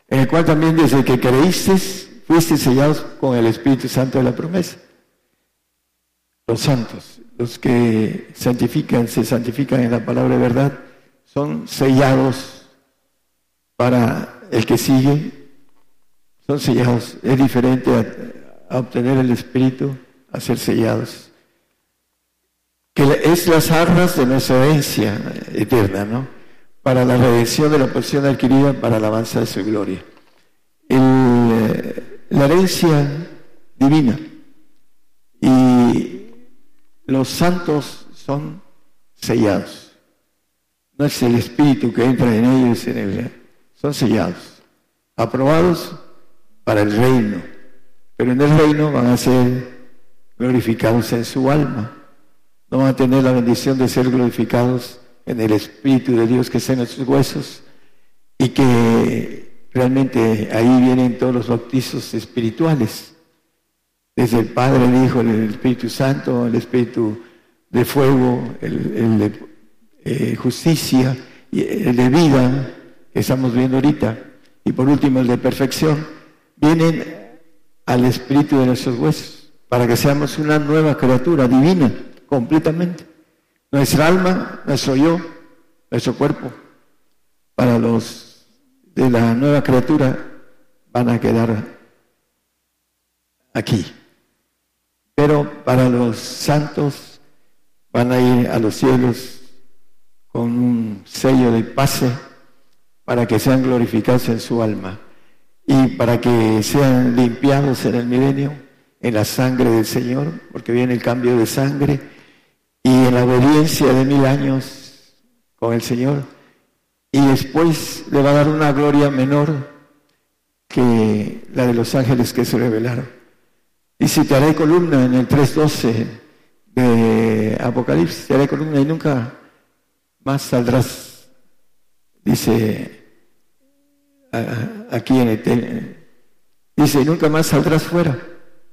en el cual también desde que creísteis, fuisteis sellados con el Espíritu Santo de la promesa. Los santos, los que santifican, se santifican en la palabra de verdad, son sellados para el que sigue, son sellados. Es diferente a, obtener el Espíritu, a ser sellados. Que es las armas de nuestra herencia eterna, ¿no? Para la redención de la posición adquirida, para la alabanza de su gloria. Eh, la herencia divina. Y los santos son sellados. No es el espíritu que entra en ellos, en el, son sellados, aprobados para el reino. Pero en el reino van a ser glorificados en su alma. No van a tener la bendición de ser glorificados en el Espíritu de Dios que está en sus huesos y que realmente ahí vienen todos los bautizos espirituales. Desde el Padre, el Hijo, el Espíritu Santo, el Espíritu de fuego, el, de eh, justicia, el de vida, que estamos viendo ahorita, y por último el de perfección, vienen al espíritu de nuestros huesos, para que seamos una nueva criatura divina, completamente. Nuestra alma, nuestro yo, nuestro cuerpo, para los de la nueva criatura, van a quedar aquí. Pero para los santos van a ir a los cielos con un sello de pase para que sean glorificados en su alma y para que sean limpiados en el milenio en la sangre del Señor, porque viene el cambio de sangre y en la obediencia de mil años con el Señor. Y después le va a dar una gloria menor que la de los ángeles que se revelaron. Y si te haré columna en el 3.12 de Apocalipsis, te haré columna y nunca más saldrás, dice aquí en. Dice, nunca más saldrás fuera.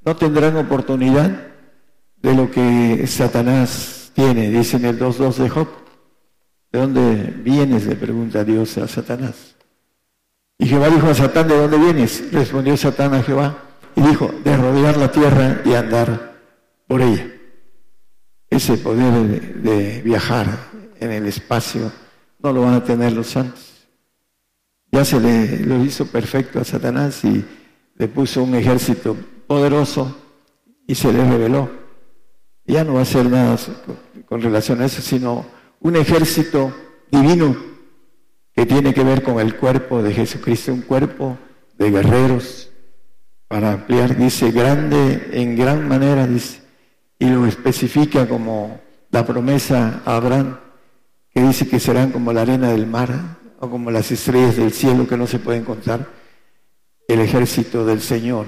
No tendrán oportunidad de lo que Satanás tiene, dice en el 2.2 de Job. ¿De dónde vienes? Le pregunta Dios a Satanás. Y Jehová dijo a Satán, ¿de dónde vienes? Respondió Satán a Jehová y dijo, de rodear la tierra y andar por ella. Ese poder de, viajar en el espacio no lo van a tener los santos. Ya se le lo hizo perfecto a Satanás y le puso un ejército poderoso y se le reveló. Ya no va a ser nada con relación a eso, sino un ejército divino que tiene que ver con el cuerpo de Jesucristo, un cuerpo de guerreros, para ampliar, dice, grande en gran manera, dice, y lo especifica como la promesa a Abraham, que dice que serán como la arena del mar, como las estrellas del cielo que no se pueden contar, el ejército del Señor.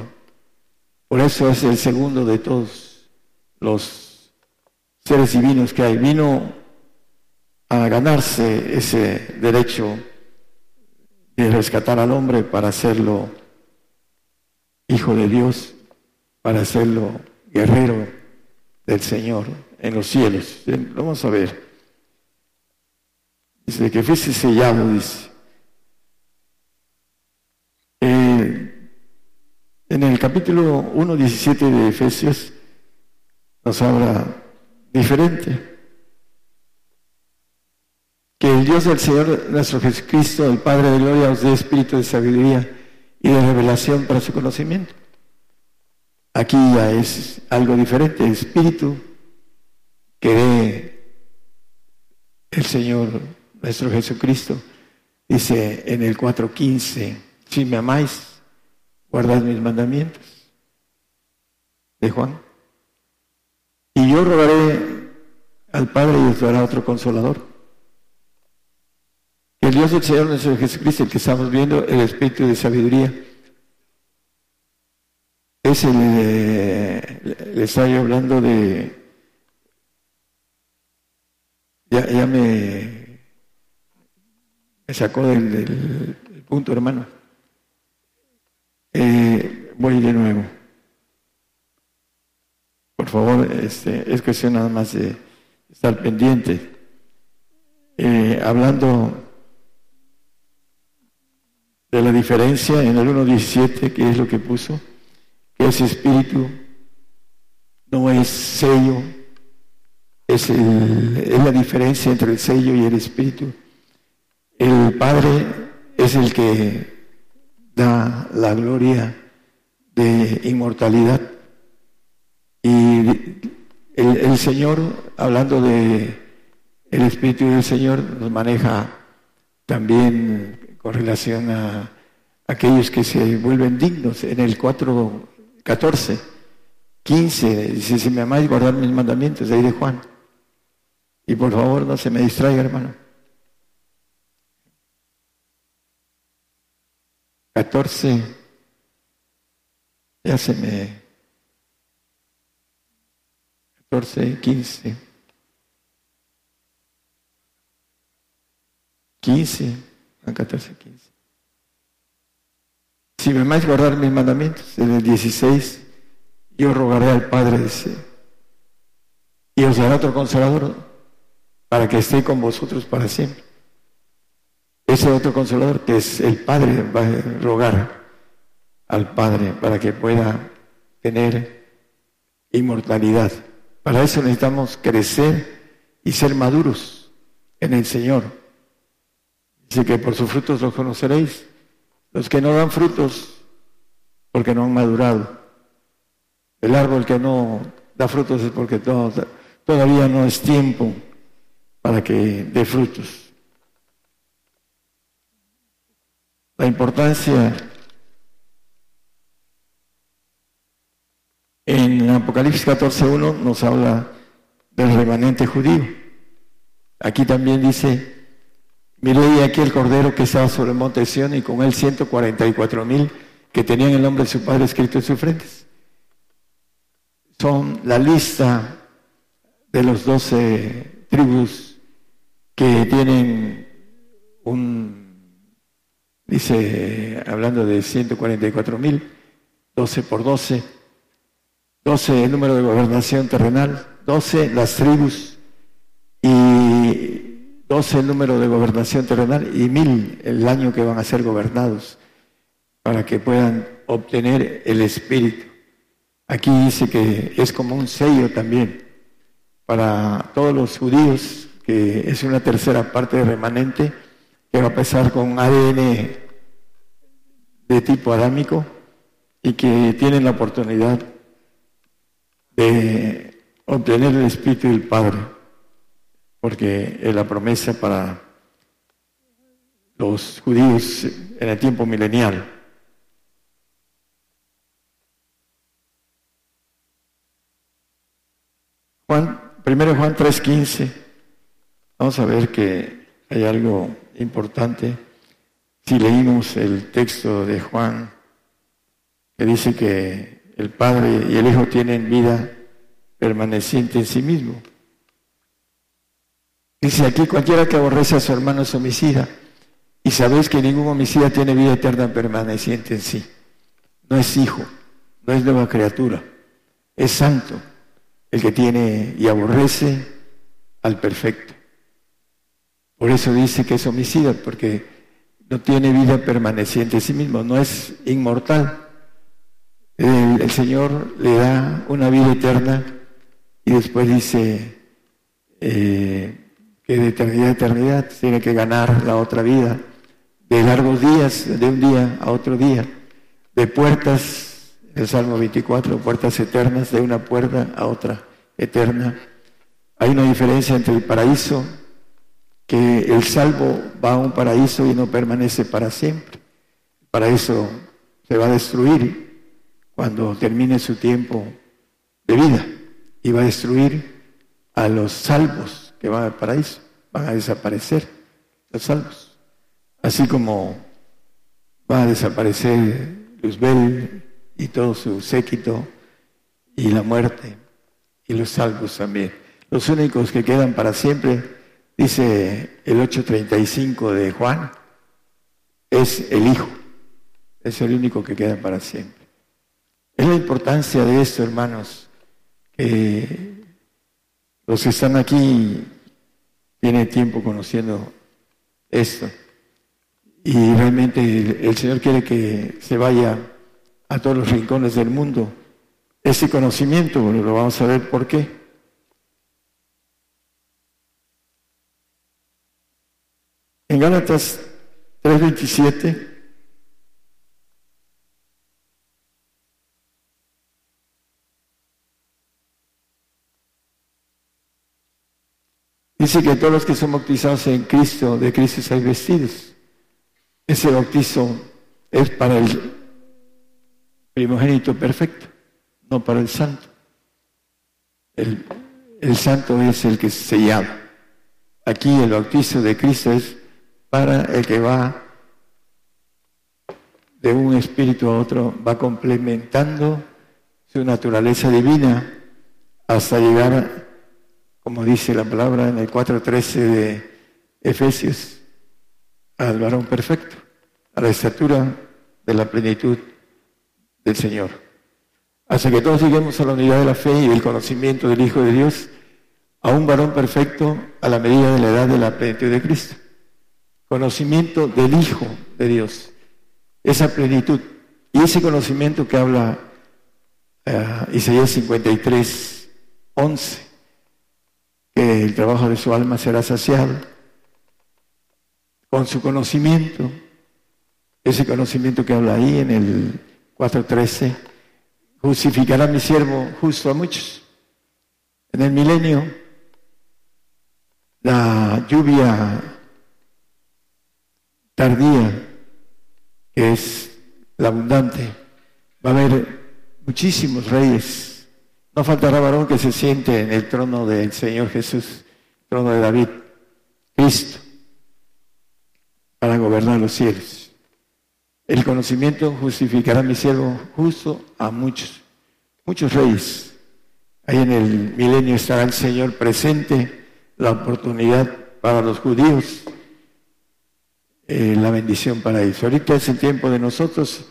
Por eso es el segundo de todos los seres divinos que hay. Vino a ganarse ese derecho de rescatar al hombre para hacerlo hijo de Dios, para hacerlo guerrero del Señor en los cielos. Vamos a ver. Dice que fuese sellado, dice. Eh, en el capítulo 1, 17 de Efesios nos habla diferente. Que el Dios del Señor nuestro Jesucristo, el Padre de Gloria, os dé espíritu de sabiduría y de revelación para su conocimiento. Aquí ya es algo diferente, espíritu que dé el Señor nuestro Jesucristo, dice en el 4.15, si me amáis, guardad mis mandamientos. De Juan. Y yo rogaré al Padre y os dará otro consolador. el Dios del Señor nuestro Jesucristo, el que estamos viendo, el Espíritu de sabiduría, es el, le estoy hablando de, ya me me sacó del, punto, hermano. Eh, voy de nuevo. Por favor, este, es cuestión nada más de estar pendiente. Eh, hablando de la diferencia en el 1.17, que es lo que puso, que ese espíritu no es sello, es, es la diferencia entre el sello y el espíritu. El Padre es el que da la gloria de inmortalidad. Y el, Señor, hablando de el Espíritu del Señor, nos maneja también con relación a aquellos que se vuelven dignos. En el 4, 14, 15, dice, si me amáis, guardar mis mandamientos, de ahí de Juan. Y por favor, no se me distraiga, hermano. 14, ya se me... 14, 15. 15, a 14, 15. Si me más guardar mis mandamientos, en el 16, yo rogaré al Padre, ese y os dará otro consolador para que esté con vosotros para siempre. Ese otro consolador que es el Padre va a rogar al Padre para que pueda tener inmortalidad. Para eso necesitamos crecer y ser maduros en el Señor. Dice que por sus frutos los conoceréis. Los que no dan frutos porque no han madurado. El árbol que no da frutos es porque todavía no es tiempo para que dé frutos. La importancia en Apocalipsis 14.1 nos habla del remanente judío. Aquí también dice, miré aquí el cordero que estaba sobre el monte Sion y con él 144 mil que tenían el nombre de su padre escrito en sus frentes. Son la lista de los doce tribus que tienen un, dice, hablando de 144 mil, 12 por 12, 12 el número de gobernación terrenal, 12 las tribus y 12 el número de gobernación terrenal y mil el año que van a ser gobernados para que puedan obtener el Espíritu. Aquí dice que es como un sello también para todos los judíos, que es una tercera parte remanente, va a empezar con ADN de tipo adámico y que tienen la oportunidad de obtener el Espíritu del Padre, porque es la promesa para los judíos en el tiempo milenial. Juan, primero Juan 3:15, vamos a ver que hay algo importante. Si leímos el texto de Juan, que dice que el Padre y el Hijo tienen vida permaneciente en sí mismo. Dice aquí, cualquiera que aborrece a su hermano es homicida, y sabéis que ningún homicida tiene vida eterna permaneciente en sí. No es hijo, no es nueva criatura, es santo el que tiene y aborrece al perfecto. Por eso dice que es homicida, porque no tiene vida permaneciente en sí mismo, no es inmortal el, Señor le da una vida eterna y después dice eh, que de eternidad a eternidad tiene que ganar la otra vida, de largos días, de un día a otro día, de puertas, el Salmo 24, puertas eternas, de una puerta a otra eterna. Hay una diferencia entre el paraíso, que el salvo va a un paraíso y no permanece para siempre. El paraíso se va a destruir cuando termine su tiempo de vida y va a destruir a los salvos que van al paraíso, van a desaparecer los salvos, así como va a desaparecer Luzbel y todo su séquito y la muerte y los salvos también. Los únicos que quedan para siempre, dice el 8.35 de Juan, es el Hijo, es el único que queda para siempre. Es la importancia de esto, hermanos, que los que están aquí tienen tiempo conociendo esto. Y realmente el, Señor quiere que se vaya a todos los rincones del mundo. Ese conocimiento, lo vamos a ver por qué. En Gálatas 3:27 Dice que todos los que son bautizados en Cristo, de Cristo sean vestidos. Ese bautizo es para el primogénito perfecto, no para el santo. El, el santo es el que es sellado. Aquí el bautizo de Cristo es para el que va de un espíritu a otro, va complementando su naturaleza divina hasta llegar como dice la palabra en el 4.13 de Efesios, al varón perfecto, a la estatura de la plenitud del Señor. Hasta que todos lleguemos a la unidad de la fe y del conocimiento del Hijo de Dios, a un varón perfecto a la medida de la edad de la plenitud de Cristo. Conocimiento del Hijo de Dios, esa plenitud. Y ese conocimiento que habla uh, Isaías 53, 11, que el trabajo de su alma será saciado con su conocimiento, ese conocimiento que habla ahí en el 4.13, justificará mi siervo justo a muchos. En el milenio, la lluvia tardía, que es la abundante, va a haber muchísimos reyes. No faltará varón que se siente en el trono del Señor Jesús, trono de David, Cristo, para gobernar los cielos. El conocimiento justificará a mi siervo justo a muchos, muchos reyes. Ahí en el milenio estará el Señor presente, la oportunidad para los judíos, eh, la bendición para ellos. Ahorita es el tiempo de nosotros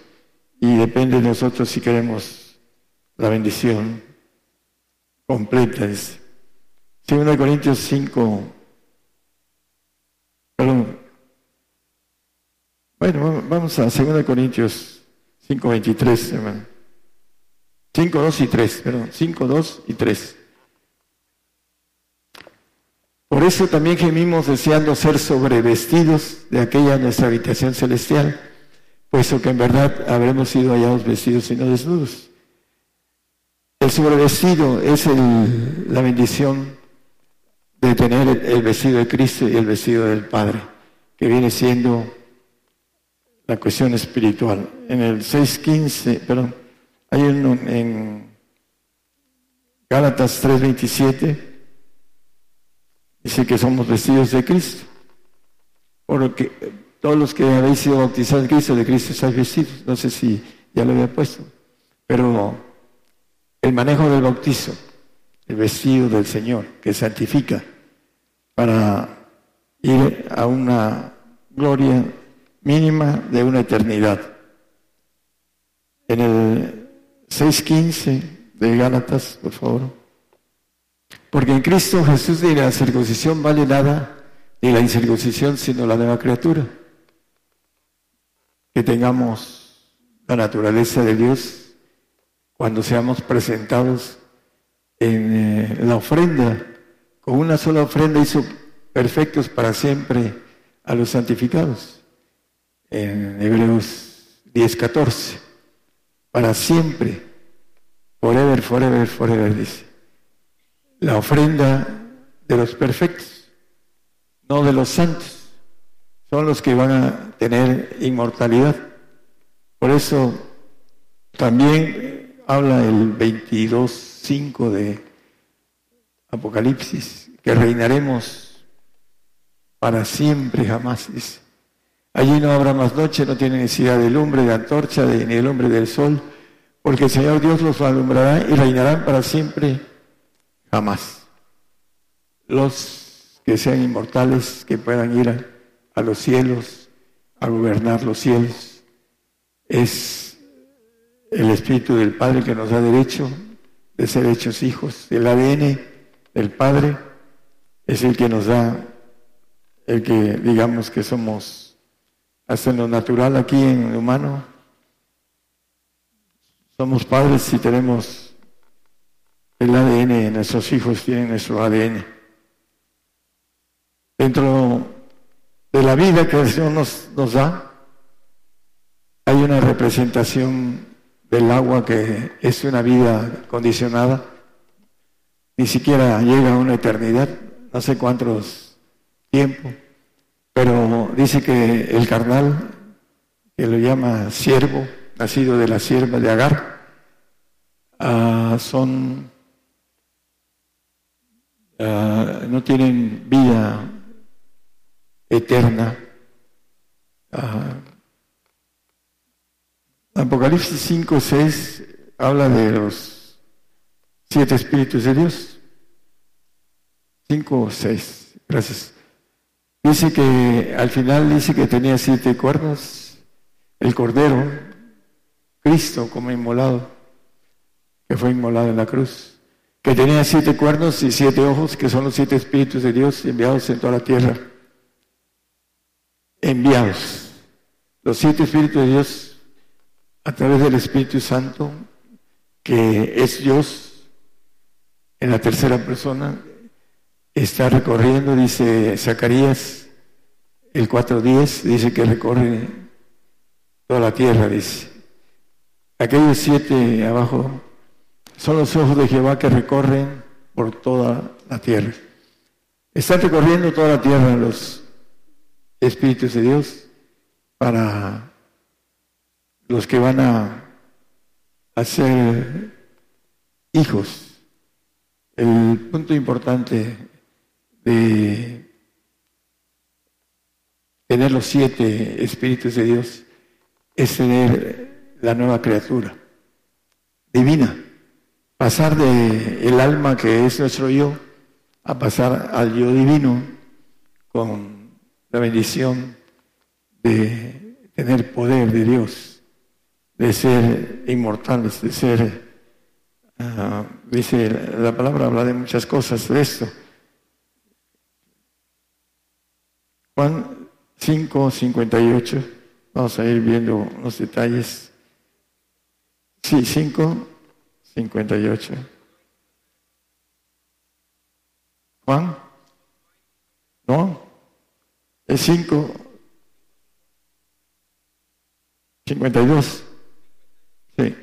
y depende de nosotros si queremos la bendición completa. Segundo Corintios 5, perdón, bueno, vamos a 2 Corintios 5, 23, hermano. 5, 2 y 3, perdón, 5, 2 y 3. Por eso también gemimos deseando ser sobrevestidos de aquella nuestra habitación celestial, puesto que en verdad habremos sido hallados vestidos y no desnudos. El sobrevestido es la bendición de tener el vestido de Cristo y el vestido del Padre, que viene siendo la cuestión espiritual. En el 6.15, perdón, hay uno en Gálatas 3.27, dice que somos vestidos de Cristo. Porque todos los que habéis sido bautizados en Cristo, de Cristo estáis vestidos. No sé si ya lo había puesto. Pero el manejo del bautizo, el vestido del Señor, que santifica para ir a una gloria mínima de una eternidad. En el 6.15 de Gálatas, por favor. Porque en Cristo Jesús ni la circuncisión vale nada, ni la incircuncisión, sino la nueva criatura. Que tengamos la naturaleza de Dios cuando seamos presentados en eh, la ofrenda. Con una sola ofrenda hizo perfectos para siempre a los santificados en Hebreos 10, 14. Para siempre, forever, forever, forever, dice. La ofrenda de los perfectos, no de los santos. Son los que van a tener inmortalidad. Por eso también habla el 22.5 de Apocalipsis, que reinaremos para siempre jamás. Allí no habrá más noche, no tiene necesidad de lumbre, de antorcha, ni de lumbre del sol, porque el Señor Dios los alumbrará y reinarán para siempre, jamás. Los que sean inmortales, que puedan ir a, los cielos, a gobernar los cielos, es el Espíritu del Padre que nos da derecho de ser hechos hijos. El ADN del Padre es el que nos da, el que digamos que somos hasta lo natural aquí en lo humano. Somos padres y tenemos el ADN, nuestros hijos tienen nuestro ADN. Dentro de la vida que el Señor nos, nos da, hay una representación del agua que es una vida condicionada, ni siquiera llega a una eternidad, no sé cuántos tiempos pero dice que el carnal, que lo llama siervo, nacido de la sierva de Agar, ah, son, ah, no tienen vida eterna. Ah, Apocalipsis 5, 6 habla de los siete espíritus de Dios. 5, 6. Gracias. Dice que al final dice que tenía siete cuernos, el cordero, Cristo como inmolado, que fue inmolado en la cruz, que tenía siete cuernos y siete ojos, que son los siete espíritus de Dios enviados en toda la tierra. enviados. Los siete Espíritus de Dios, a través del Espíritu Santo, que es Dios en la tercera persona, está recorriendo, dice Zacarías, el 4.10, dice que recorre toda la tierra, dice. Aquellos siete abajo son los ojos de Jehová que recorren por toda la tierra. Están recorriendo toda la tierra los espíritus de Dios para los que van a, ser hijos. El punto importante de tener los siete espíritus de Dios es tener la nueva criatura divina, pasar de el alma que es nuestro yo a pasar al yo divino con la bendición de tener poder de Dios, de ser inmortales, de ser, ah, dice la palabra, habla de muchas cosas de esto. Juan 5, 58, vamos a ir viendo los detalles. Sí, 5, 58. Juan, ¿no? Es 5, 52. Sí,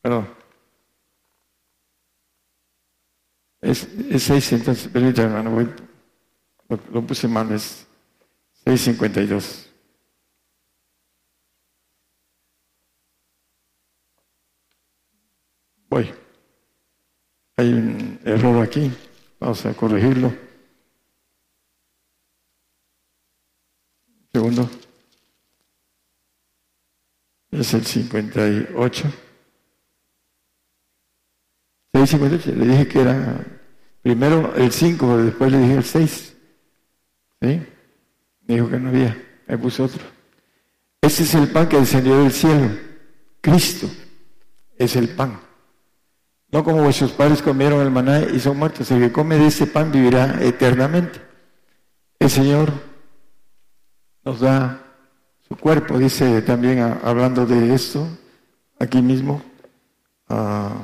perdón. Es, es 6, entonces, permítame, hermano, voy, lo, lo, puse mal, es 6.52. Voy. Hay un error aquí. Vamos a corregirlo. Segundo. Es el 58. 658. Le dije que era primero el 5, pero después le dije el 6. ¿Sí? Me dijo que no había. Me puso otro. Ese es el pan que descendió del cielo. Cristo es el pan. No como vuestros padres comieron el maná y son muertos. El que come de ese pan vivirá eternamente. El Señor nos da su cuerpo, dice también hablando de esto, aquí mismo, ah,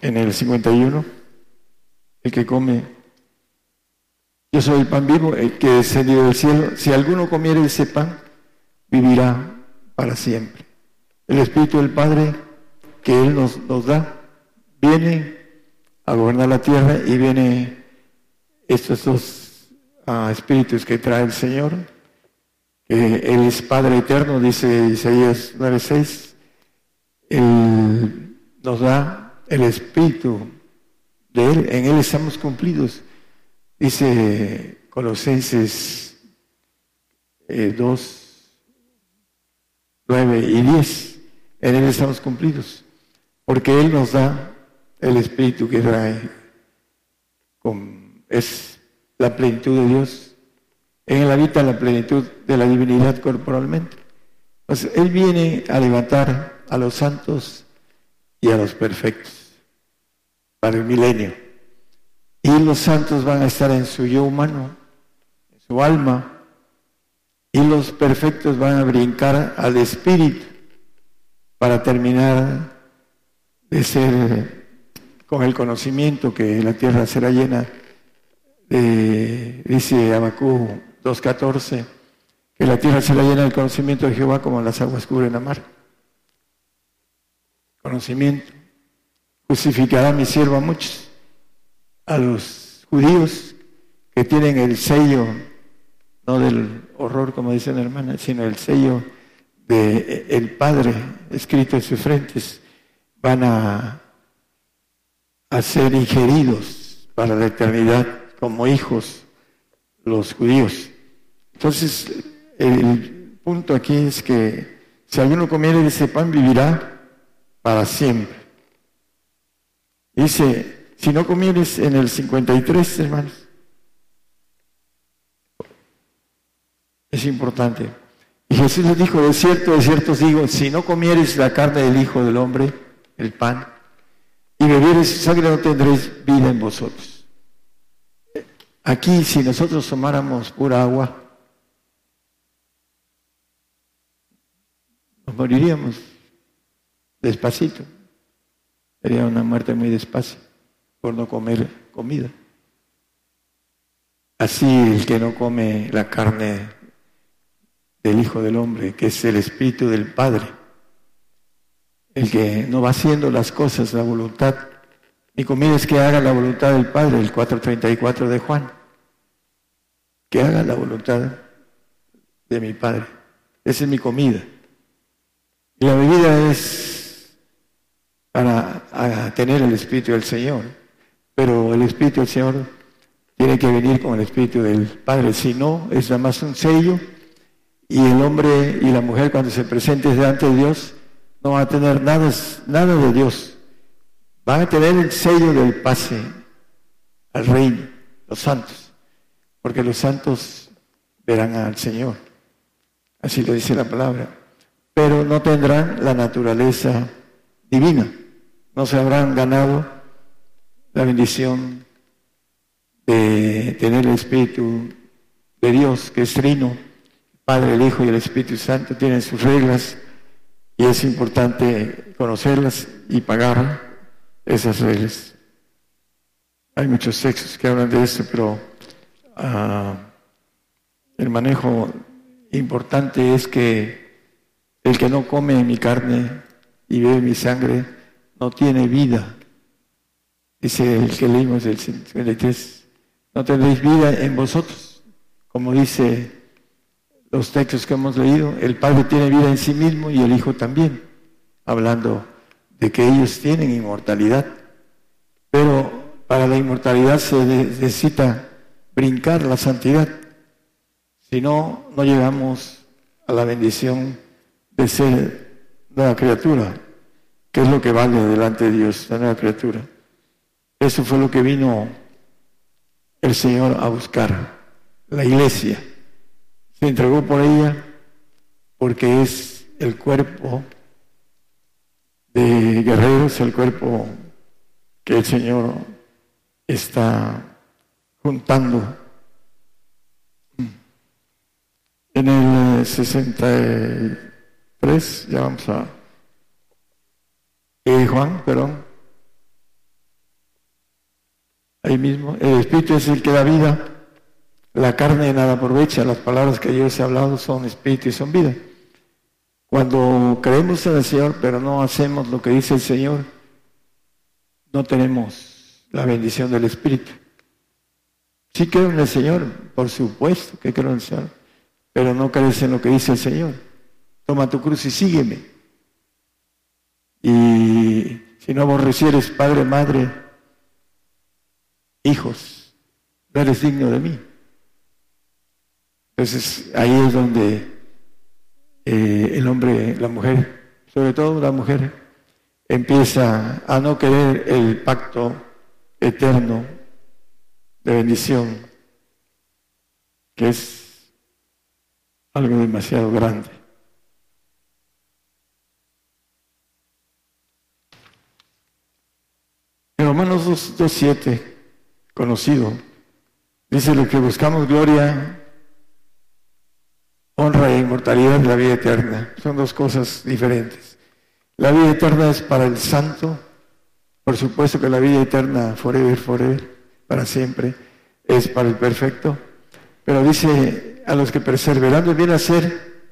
en el 51, el que come, yo soy el pan vivo, el que descendió del cielo, si alguno comiere ese pan, vivirá para siempre. El Espíritu del Padre que Él nos, nos da, viene a gobernar la tierra y viene estos dos uh, espíritus que trae el Señor, que Él es Padre eterno, dice Isaías 9:6, Él nos da el espíritu de Él, en Él estamos cumplidos, dice Colosenses 2, eh, 9 y 10, en Él estamos cumplidos porque Él nos da el Espíritu que trae, es la plenitud de Dios. En Él habita la plenitud de la divinidad corporalmente. Entonces, Él viene a levantar a los santos y a los perfectos para el milenio. Y los santos van a estar en su yo humano, en su alma, y los perfectos van a brincar al Espíritu para terminar de ser con el conocimiento que la tierra será llena, de, dice Abacú 2.14, que la tierra será llena del conocimiento de Jehová como las aguas cubren la mar. Conocimiento. Justificará mi siervo a muchos, a los judíos que tienen el sello, no del horror como dicen hermanas, sino el sello del el Padre escrito en sus frentes van a, ser ingeridos para la eternidad como hijos los judíos. Entonces, el punto aquí es que si alguno comiere de ese pan, vivirá para siempre. Dice, si no comieres en el 53, hermanos, es importante. Y Jesús les dijo, de cierto, de cierto os digo, si no comieres la carne del Hijo del Hombre, el pan, y bebieres sangre no tendréis vida en vosotros. Aquí, si nosotros tomáramos pura agua, nos moriríamos despacito. Sería una muerte muy despacio por no comer comida. Así el que no come la carne del Hijo del Hombre, que es el Espíritu del Padre, el que no va haciendo las cosas, la voluntad. Mi comida es que haga la voluntad del Padre, el 434 de Juan. Que haga la voluntad de mi Padre. Esa es mi comida. Y la bebida es para tener el Espíritu del Señor. Pero el Espíritu del Señor tiene que venir con el Espíritu del Padre. Si no, es nada más un sello. Y el hombre y la mujer cuando se presenten delante de Dios no van a tener nada, de Dios. Van a tener el sello del pase al reino, los santos. Porque los santos verán al Señor. Así lo dice la palabra. Pero no tendrán la naturaleza divina. No se habrán ganado la bendición de tener el Espíritu de Dios, que es trino, Padre, el Hijo y el Espíritu Santo, tienen sus reglas y es importante conocerlas y pagar esas reglas. Hay muchos textos que hablan de eso, pero ah, el manejo importante es que el que no come mi carne y bebe mi sangre no tiene vida. Dice el que leímos del 53 no tendréis vida en vosotros. Como dice los textos que hemos leído, el Padre tiene vida en sí mismo y el Hijo también, hablando de que ellos tienen inmortalidad. Pero para la inmortalidad se necesita brincar la santidad. Si no, no llegamos a la bendición de ser nueva criatura, que es lo que vale delante de Dios, la nueva criatura. Eso fue lo que vino el Señor a buscar. La iglesia se entregó por ella porque es el cuerpo de guerreros, el cuerpo que el Señor está juntando. En el 63, ya vamos a... Eh, Juan, perdón. ahí mismo. El Espíritu es el que da vida. La carne nada aprovecha. Las palabras que yo os he hablado son Espíritu y son vida. Cuando creemos en el Señor, pero no hacemos lo que dice el Señor, no tenemos la bendición del Espíritu. Sí creo en el Señor, por supuesto que creo en el Señor, pero no crees en lo que dice el Señor. Toma tu cruz y sígueme. Y si no aborrecieres padre, madre, hijos, no eres digno de mí. Entonces ahí es donde eh, el hombre, la mujer, sobre todo la mujer, empieza a no querer el pacto eterno de bendición, que es algo demasiado grande. En Romanos 2.7 conocido. Dice lo que buscamos gloria, honra e inmortalidad la vida eterna. Son dos cosas diferentes. La vida eterna es para el santo, por supuesto que la vida eterna, forever, forever, para siempre, es para el perfecto. Pero dice a los que perseverando bien hacer,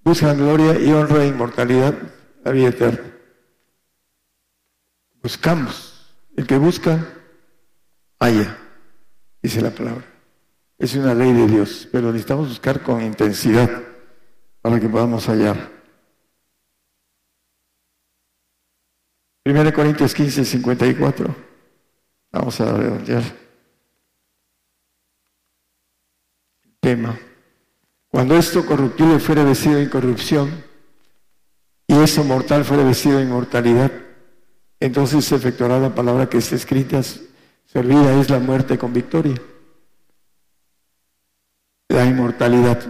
buscan gloria y honra e inmortalidad, la vida eterna. Buscamos. El que busca, haya, dice la palabra. Es una ley de Dios, pero necesitamos buscar con intensidad para que podamos hallar. 1 Corintios 15, 54. Vamos a redondear. Tema. Cuando esto corruptible fuere vestido de incorrupción y eso mortal fuere vestido de inmortalidad, entonces se efectuará la palabra que está escrita Servida es la muerte con victoria. La inmortalidad.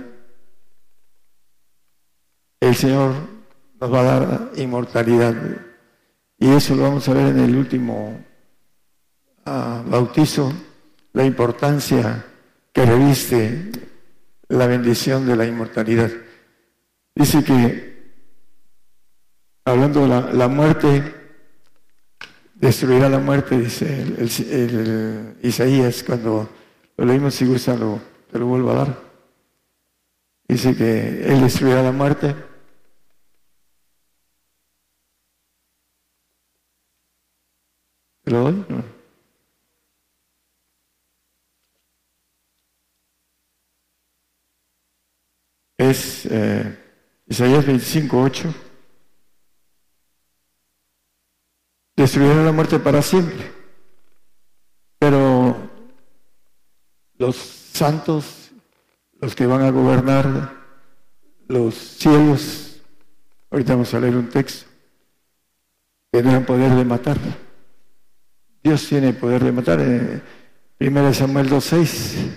El Señor nos va a dar inmortalidad. Y eso lo vamos a ver en el último ah, bautizo, la importancia que reviste la bendición de la inmortalidad. Dice que hablando de la, muerte, destruirá la muerte, dice Isaías, cuando lo leímos, si gusta, lo, te lo vuelvo a dar. Dice que Él destruirá la muerte. ¿Te lo doy? Es eh, Isaías 25, 8. Destruirá la muerte para siempre. Pero los santos, los que van a gobernar los cielos, ahorita vamos a leer un texto, tendrán poder de matar. Dios tiene poder de matar. En 1 Samuel 2.6,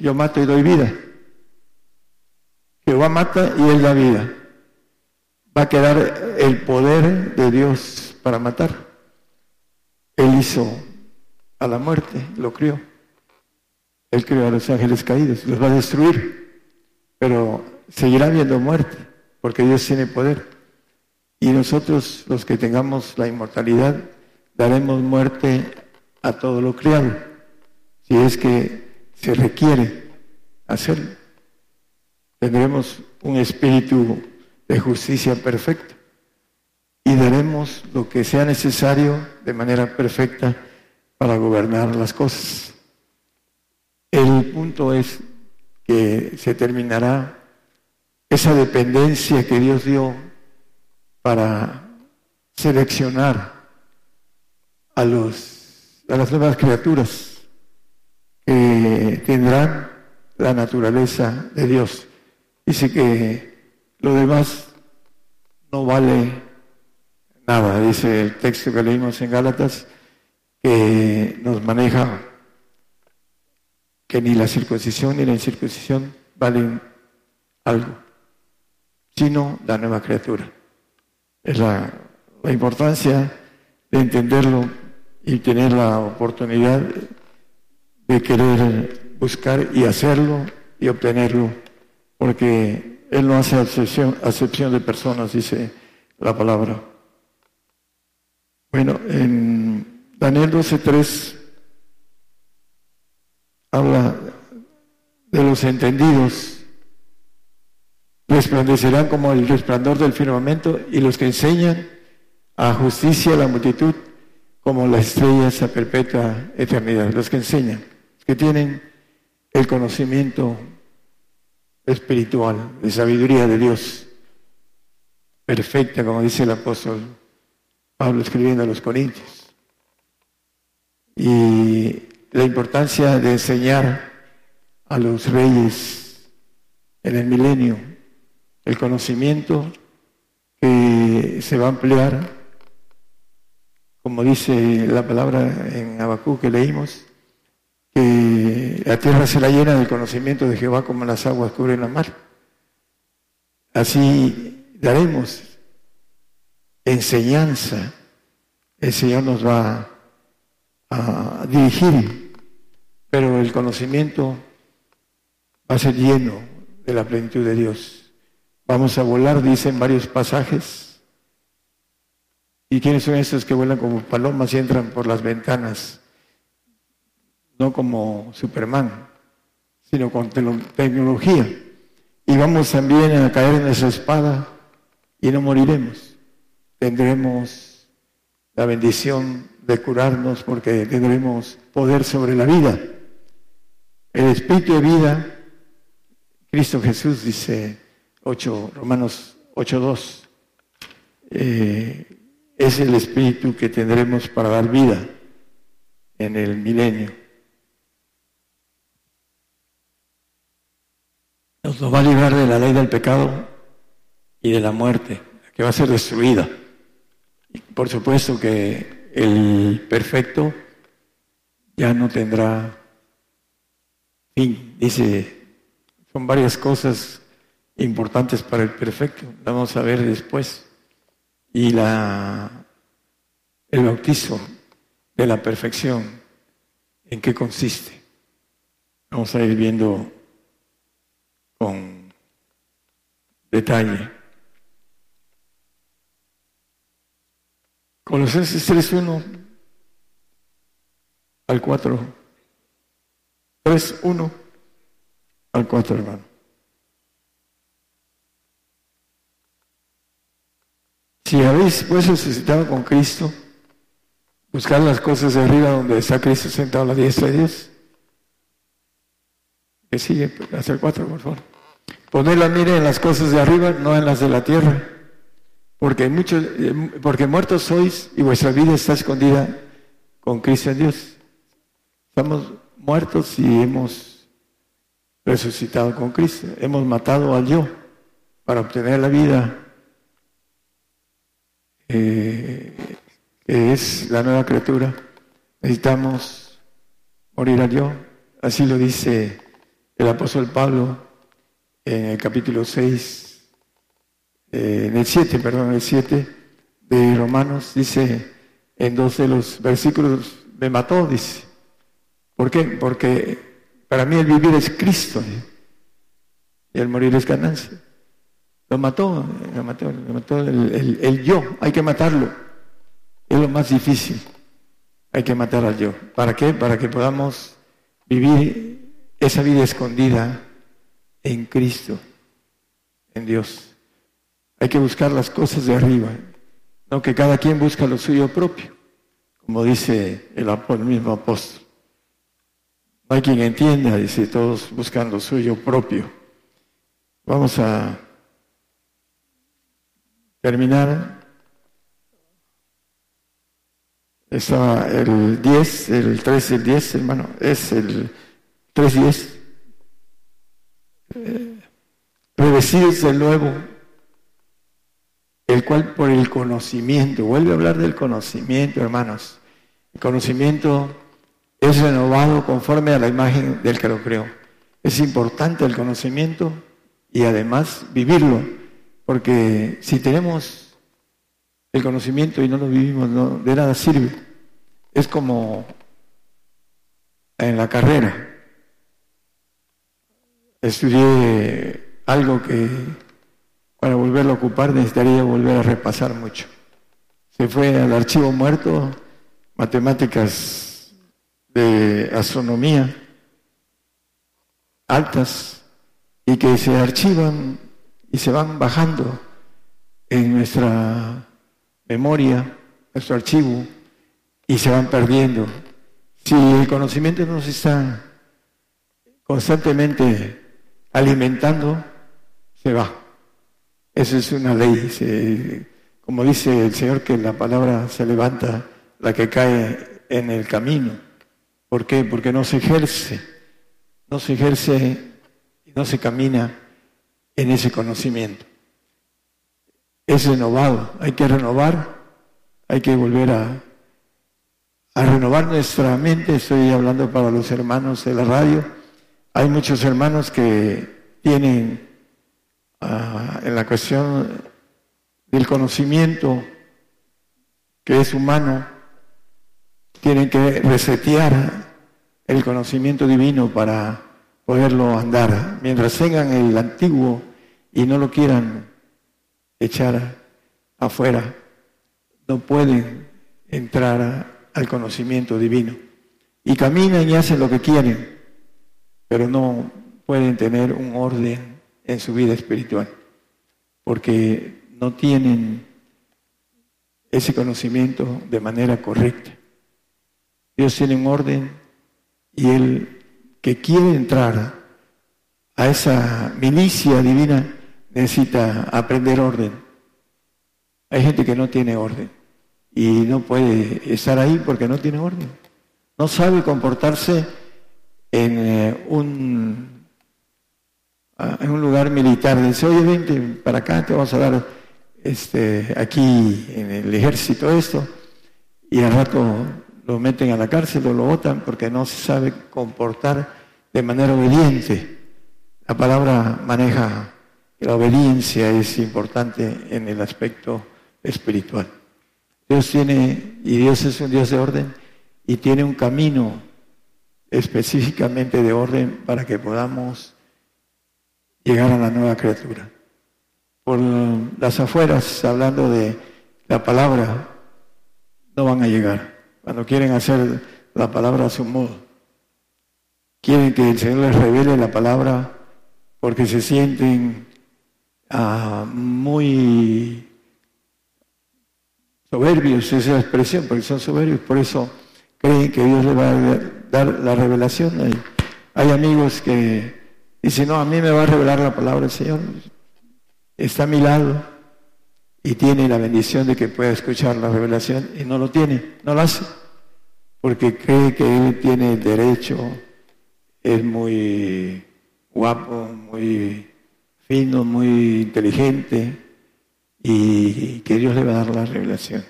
yo mato y doy vida. Jehová mata y él da vida. Va a quedar el poder de Dios para matar. Él hizo a la muerte, lo crió. Él crió a los ángeles caídos, los va a destruir, pero seguirá habiendo muerte, porque Dios tiene poder. Y nosotros, los que tengamos la inmortalidad, daremos muerte a todo lo criado, si es que se requiere hacerlo. Tendremos un espíritu de justicia perfecto y daremos lo que sea necesario de manera perfecta para gobernar las cosas. El punto es que se terminará esa dependencia que Dios dio para seleccionar a, los, a las nuevas criaturas que tendrán la naturaleza de Dios. Dice que lo demás no vale nada, dice el texto que leímos en Gálatas, que nos maneja que ni la circuncisión ni la incircuncisión valen algo, sino la nueva criatura. Es la, importancia de entenderlo y tener la oportunidad de querer buscar y hacerlo y obtenerlo, porque Él no hace acepción, acepción de personas, dice la palabra. Bueno, en Daniel 12.3 habla de los entendidos. Resplandecerán como el resplandor del firmamento y los que enseñan a justicia a la multitud como las estrellas a perpetua eternidad. Los que enseñan, que tienen el conocimiento espiritual, de sabiduría de Dios, perfecta, como dice el apóstol Pablo escribiendo a los Corintios y la importancia de enseñar a los reyes en el milenio el conocimiento que se va a ampliar, como dice la palabra en Abacú que leímos, que la tierra será llena del conocimiento de Jehová como las aguas cubren la mar. Así daremos enseñanza. El Señor nos va a dirigir, pero el conocimiento va a ser lleno de la plenitud de Dios. Vamos a volar, dicen varios pasajes. ¿Y quiénes son esos que vuelan como palomas y entran por las ventanas? No como Superman, sino con tecnología. Y vamos también a caer en esa espada y no moriremos. Tendremos la bendición de curarnos porque tendremos poder sobre la vida. El espíritu de vida, Cristo Jesús dice 8, Romanos 8.2, eh, es el espíritu que tendremos para dar vida en el milenio. Nos va a librar de la ley del pecado y de la muerte, que va a ser destruida. Por supuesto que el perfecto ya no tendrá fin. Dice, son varias cosas importantes para el perfecto, vamos a ver después. Y la, el bautizo de la perfección, ¿en qué consiste? Vamos a ir viendo con detalle. Colosenses 3.1 al 4. 3.1 al 4, hermano. Si habéis pues resucitado con Cristo, buscar las cosas de arriba donde está Cristo sentado a la diestra de Dios. Que sigue, hacer cuatro, por favor. Poner la mira en las cosas de arriba, no en las de la tierra. Porque, muchos, porque muertos sois y vuestra vida está escondida con Cristo en Dios. Estamos muertos y hemos resucitado con Cristo. Hemos matado al yo para obtener la vida eh, que es la nueva criatura. Necesitamos morir al yo. Así lo dice el apóstol Pablo en el capítulo 6, eh, en el 7, perdón, en el 7 de Romanos, dice en dos de los versículos, me mató, dice. ¿Por qué? Porque para mí el vivir es Cristo y el morir es ganancia. Lo mató, lo mató, lo mató el, yo, hay que matarlo. Es lo más difícil. Hay que matar al yo. ¿Para qué? Para que podamos vivir esa vida escondida en Cristo, en Dios. Hay que buscar las cosas de arriba, no que cada quien busca lo suyo propio, como dice el, el mismo apóstol. Hay quien entienda, dice, todos buscan lo suyo propio. Vamos a terminar. Está el 10, el 3 y el 10, hermano. Es el 3 y 10. Eh, revestidos del nuevo, el cual por el conocimiento, vuelve a hablar del conocimiento, hermanos. El conocimiento es renovado conforme a la imagen del que lo creó. Es importante el conocimiento y además vivirlo porque si tenemos el conocimiento y no lo vivimos, de nada sirve. Es como en la carrera. Estudié algo que para volverlo a ocupar necesitaría volver a repasar mucho. Se fue al archivo muerto, matemáticas de astronomía altas y que se archivan y se van bajando en nuestra memoria, nuestro archivo, y se van perdiendo. Si el conocimiento no se está constantemente alimentando, se va. Esa es una ley. como dice el Señor, que la palabra se levanta, la que cae en el camino. ¿Por qué? Porque no se ejerce. No se ejerce y no se camina en ese conocimiento. Es renovado, hay que renovar, hay que volver a, renovar nuestra mente. Estoy hablando para los hermanos de la radio. Hay muchos hermanos que tienen ah, en la cuestión del conocimiento que es humano, tienen que resetear el conocimiento divino para poderlo andar. Mientras tengan el antiguo y no lo quieran echar afuera, no pueden entrar al conocimiento divino. Y caminan y hacen lo que quieren, pero no pueden tener un orden en su vida espiritual, porque no tienen ese conocimiento de manera correcta. Dios tiene un orden y Él que quiere entrar a esa milicia divina necesita aprender orden. Hay gente que no tiene orden y no puede estar ahí porque no tiene orden. No sabe comportarse en eh, un, ah, un lugar militar. Dice, oye, vente para acá, te vamos a dar este, aquí en el ejército esto. Y al rato lo meten a la cárcel o lo votan porque no se sabe comportar de manera obediente. La palabra maneja que la obediencia es importante en el aspecto espiritual. Dios tiene, y Dios es un Dios de orden, y tiene un camino específicamente de orden para que podamos llegar a la nueva criatura. Por las afueras, hablando de la palabra, no van a llegar. Cuando quieren hacer la palabra a su modo. Quieren que el Señor les revele la palabra porque se sienten ah, muy soberbios, esa expresión, porque son soberbios, por eso creen que Dios les va a dar la revelación. Hay, hay amigos que dicen, no, a mí me va a revelar la palabra del Señor. Está a mi lado y tiene la bendición de que pueda escuchar la revelación y no lo tiene, no lo hace, porque cree que él tiene el derecho, es muy guapo, muy fino, muy inteligente y que Dios le va a dar la revelación.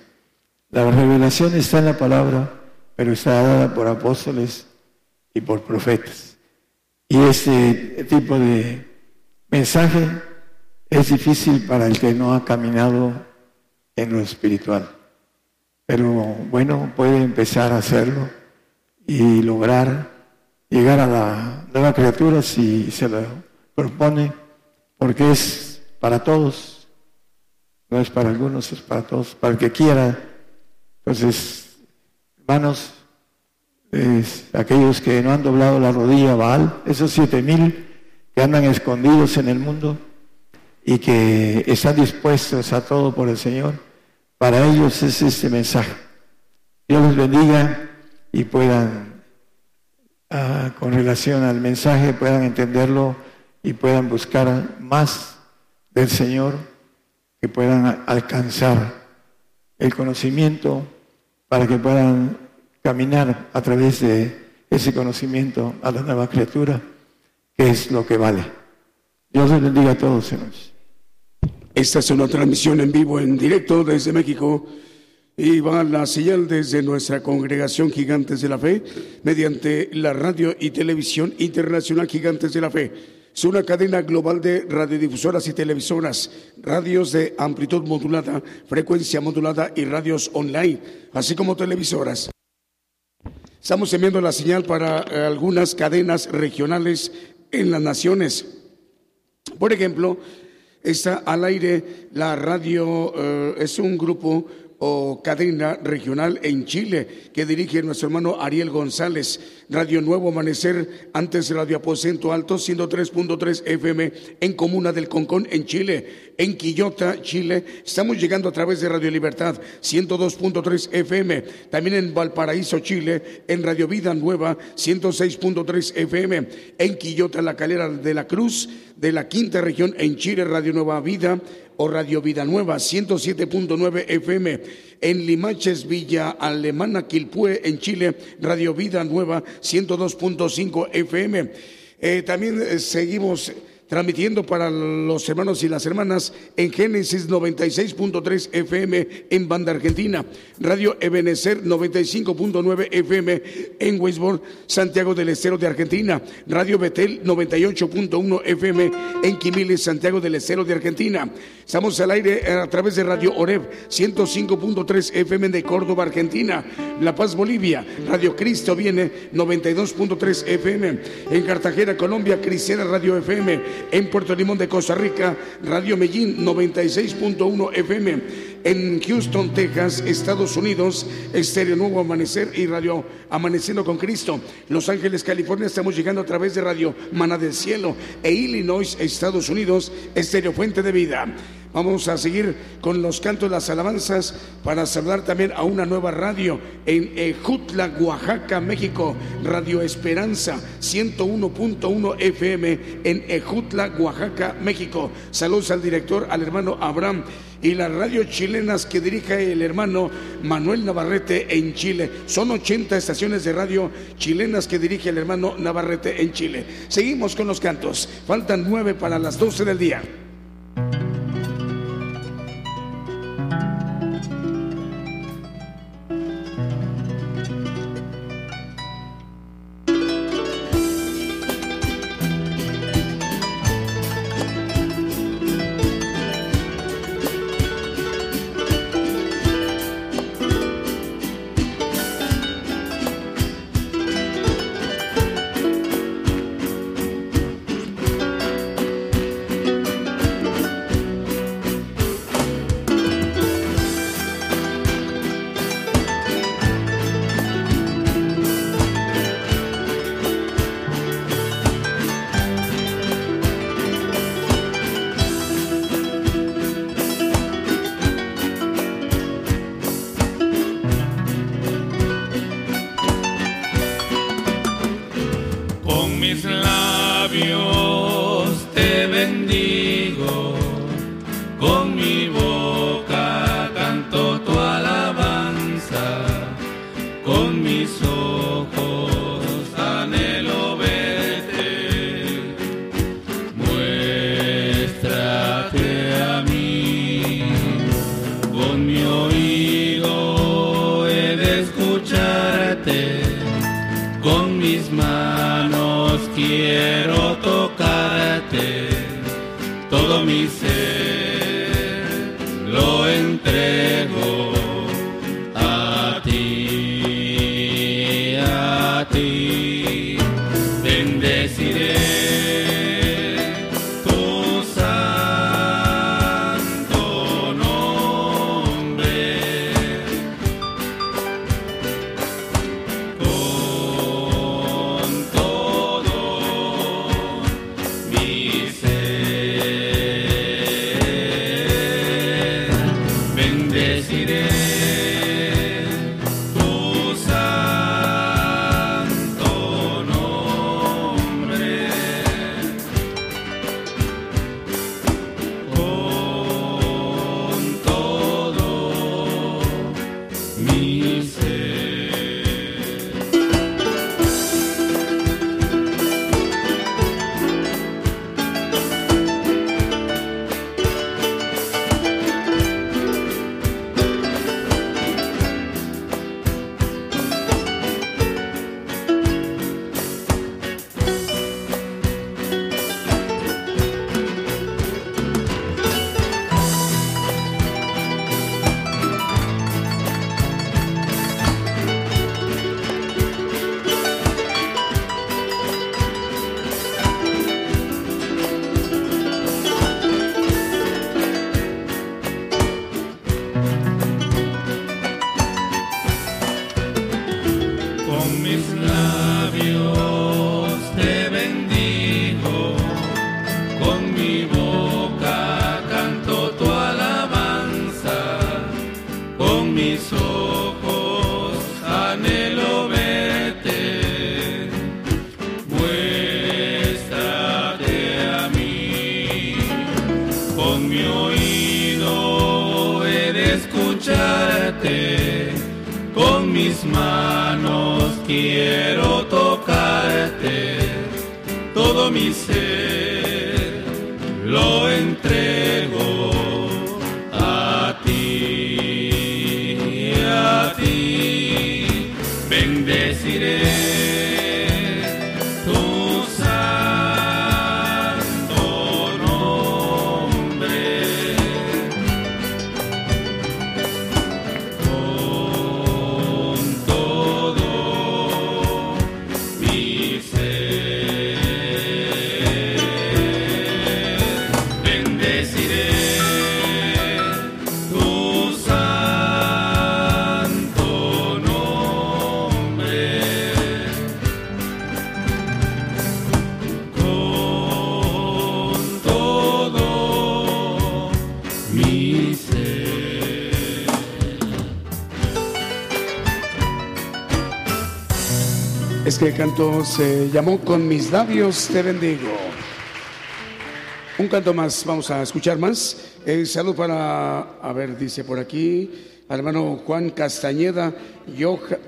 La revelación está en la palabra, pero está dada por apóstoles y por profetas. Y ese tipo de mensaje es difícil para el que no ha caminado en lo espiritual. Pero bueno, puede empezar a hacerlo y lograr llegar a la nueva criatura si se lo propone, porque es para todos, no es para algunos, es para todos, para el que quiera. Entonces, hermanos, aquellos que no han doblado la rodilla Baal, esos siete mil que andan escondidos en el mundo, y que están dispuestos a todo por el Señor, para ellos es este mensaje. Dios les bendiga y puedan, ah, con relación al mensaje, puedan entenderlo y puedan buscar más del Señor, que puedan alcanzar el conocimiento para que puedan caminar a través de ese conocimiento a la nueva criatura, que es lo que vale. Dios les bendiga a todos, hermanos. Esta es una transmisión en vivo, en directo desde México. Y va la señal desde nuestra congregación Gigantes de la Fe mediante la radio y televisión internacional Gigantes de la Fe. Es una cadena global de radiodifusoras y televisoras, radios de amplitud modulada, frecuencia modulada y radios online, así como televisoras. Estamos enviando la señal para eh, algunas cadenas regionales en las naciones. Por ejemplo, está al aire la radio, eh, es un grupo o cadena regional en Chile que dirige nuestro hermano Ariel González. Radio Nuevo Amanecer, antes Radio Aposento Alto, 103.3 FM en Comuna del Concón en Chile. En Quillota, Chile, estamos llegando a través de Radio Libertad, 102.3 FM. También en Valparaíso, Chile, en Radio Vida Nueva, 106.3 FM. En Quillota, la calera de la Cruz, de la quinta región en Chile, Radio Nueva Vida o Radio Vida Nueva 107.9 FM. En Limaches, Villa Alemana, Quilpue, en Chile, Radio Vida Nueva 102.5 FM. Eh, también eh, seguimos transmitiendo para los hermanos y las hermanas en Génesis 96.3 FM en Banda Argentina, Radio Ebenecer 95.9 FM en Westboro, Santiago del Estero de Argentina, Radio Betel 98.1 FM en Quimiles, Santiago del Estero de Argentina. Estamos al aire a través de Radio Oreb 105.3 FM de Córdoba, Argentina, La Paz, Bolivia, Radio Cristo viene 92.3 FM en Cartagena, Colombia, Cristiana Radio FM en Puerto Limón de Costa Rica, Radio Medellín 96.1 FM, en Houston, Texas, Estados Unidos, Estéreo Nuevo Amanecer y Radio Amaneciendo con Cristo. Los Ángeles, California, estamos llegando a través de Radio Mana del Cielo e Illinois, Estados Unidos, Estéreo Fuente de Vida. Vamos a seguir con los cantos las alabanzas para saludar también a una nueva radio en Ejutla, Oaxaca, México. Radio Esperanza 101.1 FM en Ejutla, Oaxaca, México. Saludos al director, al hermano Abraham y las radios chilenas que dirige el hermano Manuel Navarrete en Chile. Son 80 estaciones de radio chilenas que dirige el hermano Navarrete en Chile. Seguimos con los cantos. Faltan nueve para las 12 del día. Con mis canto se llamó Con mis labios te bendigo. Un canto más, vamos a escuchar más. Eh, salud para, a ver, dice por aquí, hermano Juan Castañeda,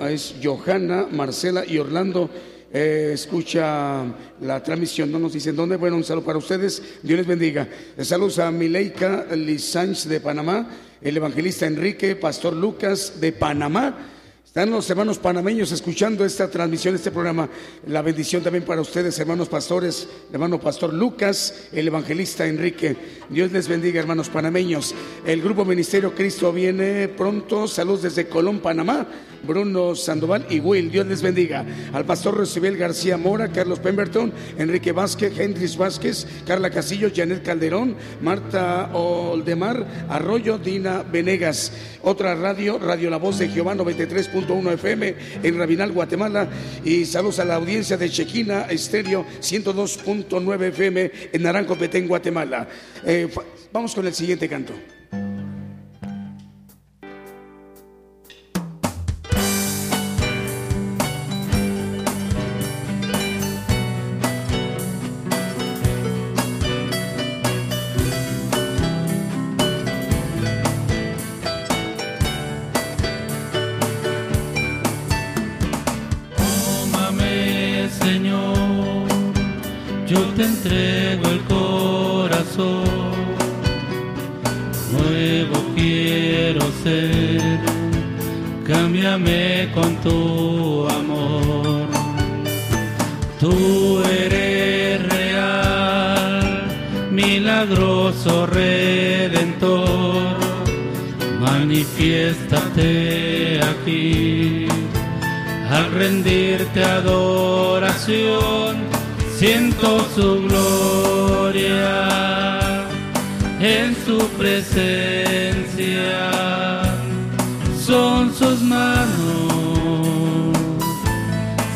es Johanna, Marcela y Orlando. Eh, escucha la transmisión, no nos dicen dónde. Bueno, un saludo para ustedes, Dios les bendiga. Eh, Saludos a Mileika Lisanch de Panamá, el evangelista Enrique, Pastor Lucas de Panamá. Están los hermanos panameños escuchando esta transmisión, este programa. La bendición también para ustedes, hermanos pastores, hermano pastor Lucas, el evangelista Enrique. Dios les bendiga, hermanos panameños. El grupo Ministerio Cristo viene pronto. Saludos desde Colón, Panamá. Bruno Sandoval y Will. Dios les bendiga. Al pastor Rocibel García Mora, Carlos Pemberton, Enrique Vázquez, Hendris Vázquez, Carla Casillo, Janet Calderón, Marta Oldemar, Arroyo, Dina Venegas. Otra radio, Radio La Voz de Jehová 93.1 FM en Rabinal, Guatemala. Y saludos a la audiencia de Chequina Estéreo 102.9 FM en Naranjo, Petén, Guatemala. Eh, vamos con el siguiente canto. Con tu amor. Tú eres real, milagroso redentor, manifiéstate aquí al rendirte adoración, siento su gloria en su presencia. Son sus manos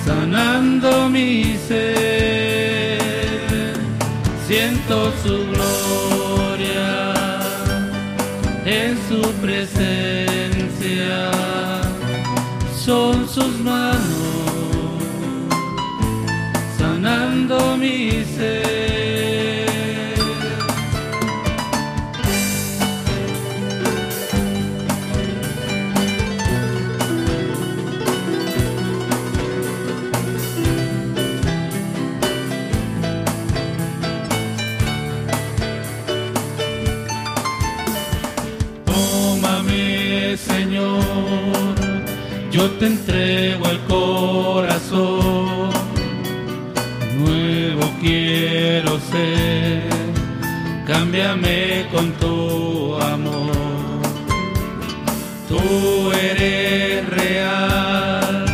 sanando mi ser. Siento su gloria en su presencia son sus manos sanando mi yo te entrego el corazón, nuevo quiero ser, cámbiame con tu amor. Tú eres real,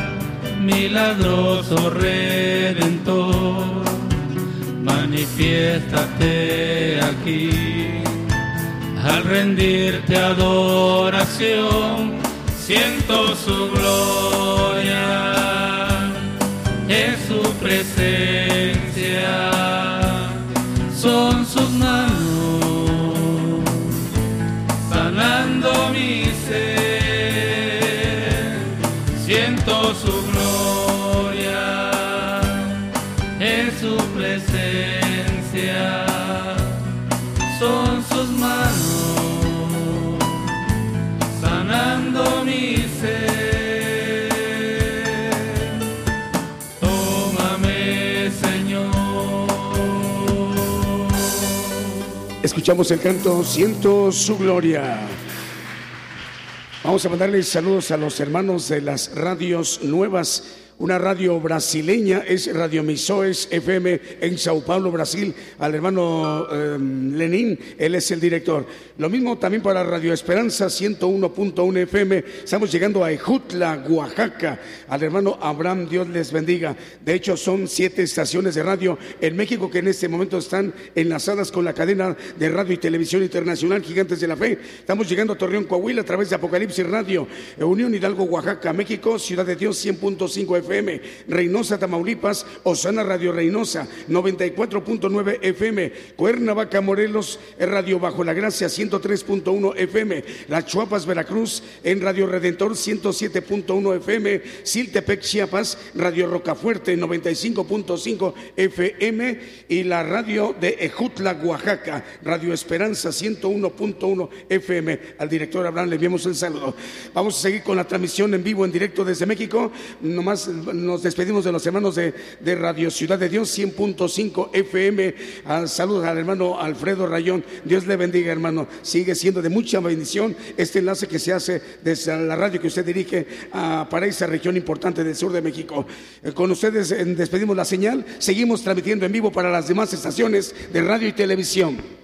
milagroso redentor, manifiéstate aquí al rendirte adoración siento su gloria en su presencia. Escuchamos el canto Siento su gloria. Vamos a mandarles saludos a los hermanos de las radios nuevas. Una radio brasileña es Radio Misoes FM en Sao Paulo, Brasil. Al hermano eh, Lenín, él es el director. Lo mismo también para Radio Esperanza 101.1 FM. Estamos llegando a Ejutla, Oaxaca. Al hermano Abraham, Dios les bendiga. De hecho, son siete estaciones de radio en México que en este momento están enlazadas con la cadena de radio y televisión internacional Gigantes de la Fe. Estamos llegando a Torreón, Coahuila a través de Apocalipsis Radio. Unión Hidalgo, Oaxaca, México, Ciudad de Dios 100.5 FM, Reynosa, Tamaulipas, Osana Radio Reynosa, 94.9 FM, Cuernavaca, Morelos, Radio Bajo la Gracia, 103.1 FM, Las Chuapas, Veracruz, en Radio Redentor, 107.1 FM, Siltepec, Chiapas, Radio Rocafuerte, 95.5 FM, y la radio de Ejutla, Oaxaca, Radio Esperanza, 101.1 FM. Al director Abraham le enviamos un saludo. Vamos a seguir con la transmisión en vivo, en directo desde México. Nomás nos despedimos de los hermanos de, de Radio Ciudad de Dios 100.5 FM. Ah, saludos al hermano Alfredo Rayón. Dios le bendiga, hermano. Sigue siendo de mucha bendición este enlace que se hace desde la radio que usted dirige ah, para esa región importante del sur de México. Eh, con ustedes eh, despedimos la señal. Seguimos transmitiendo en vivo para las demás estaciones de radio y televisión.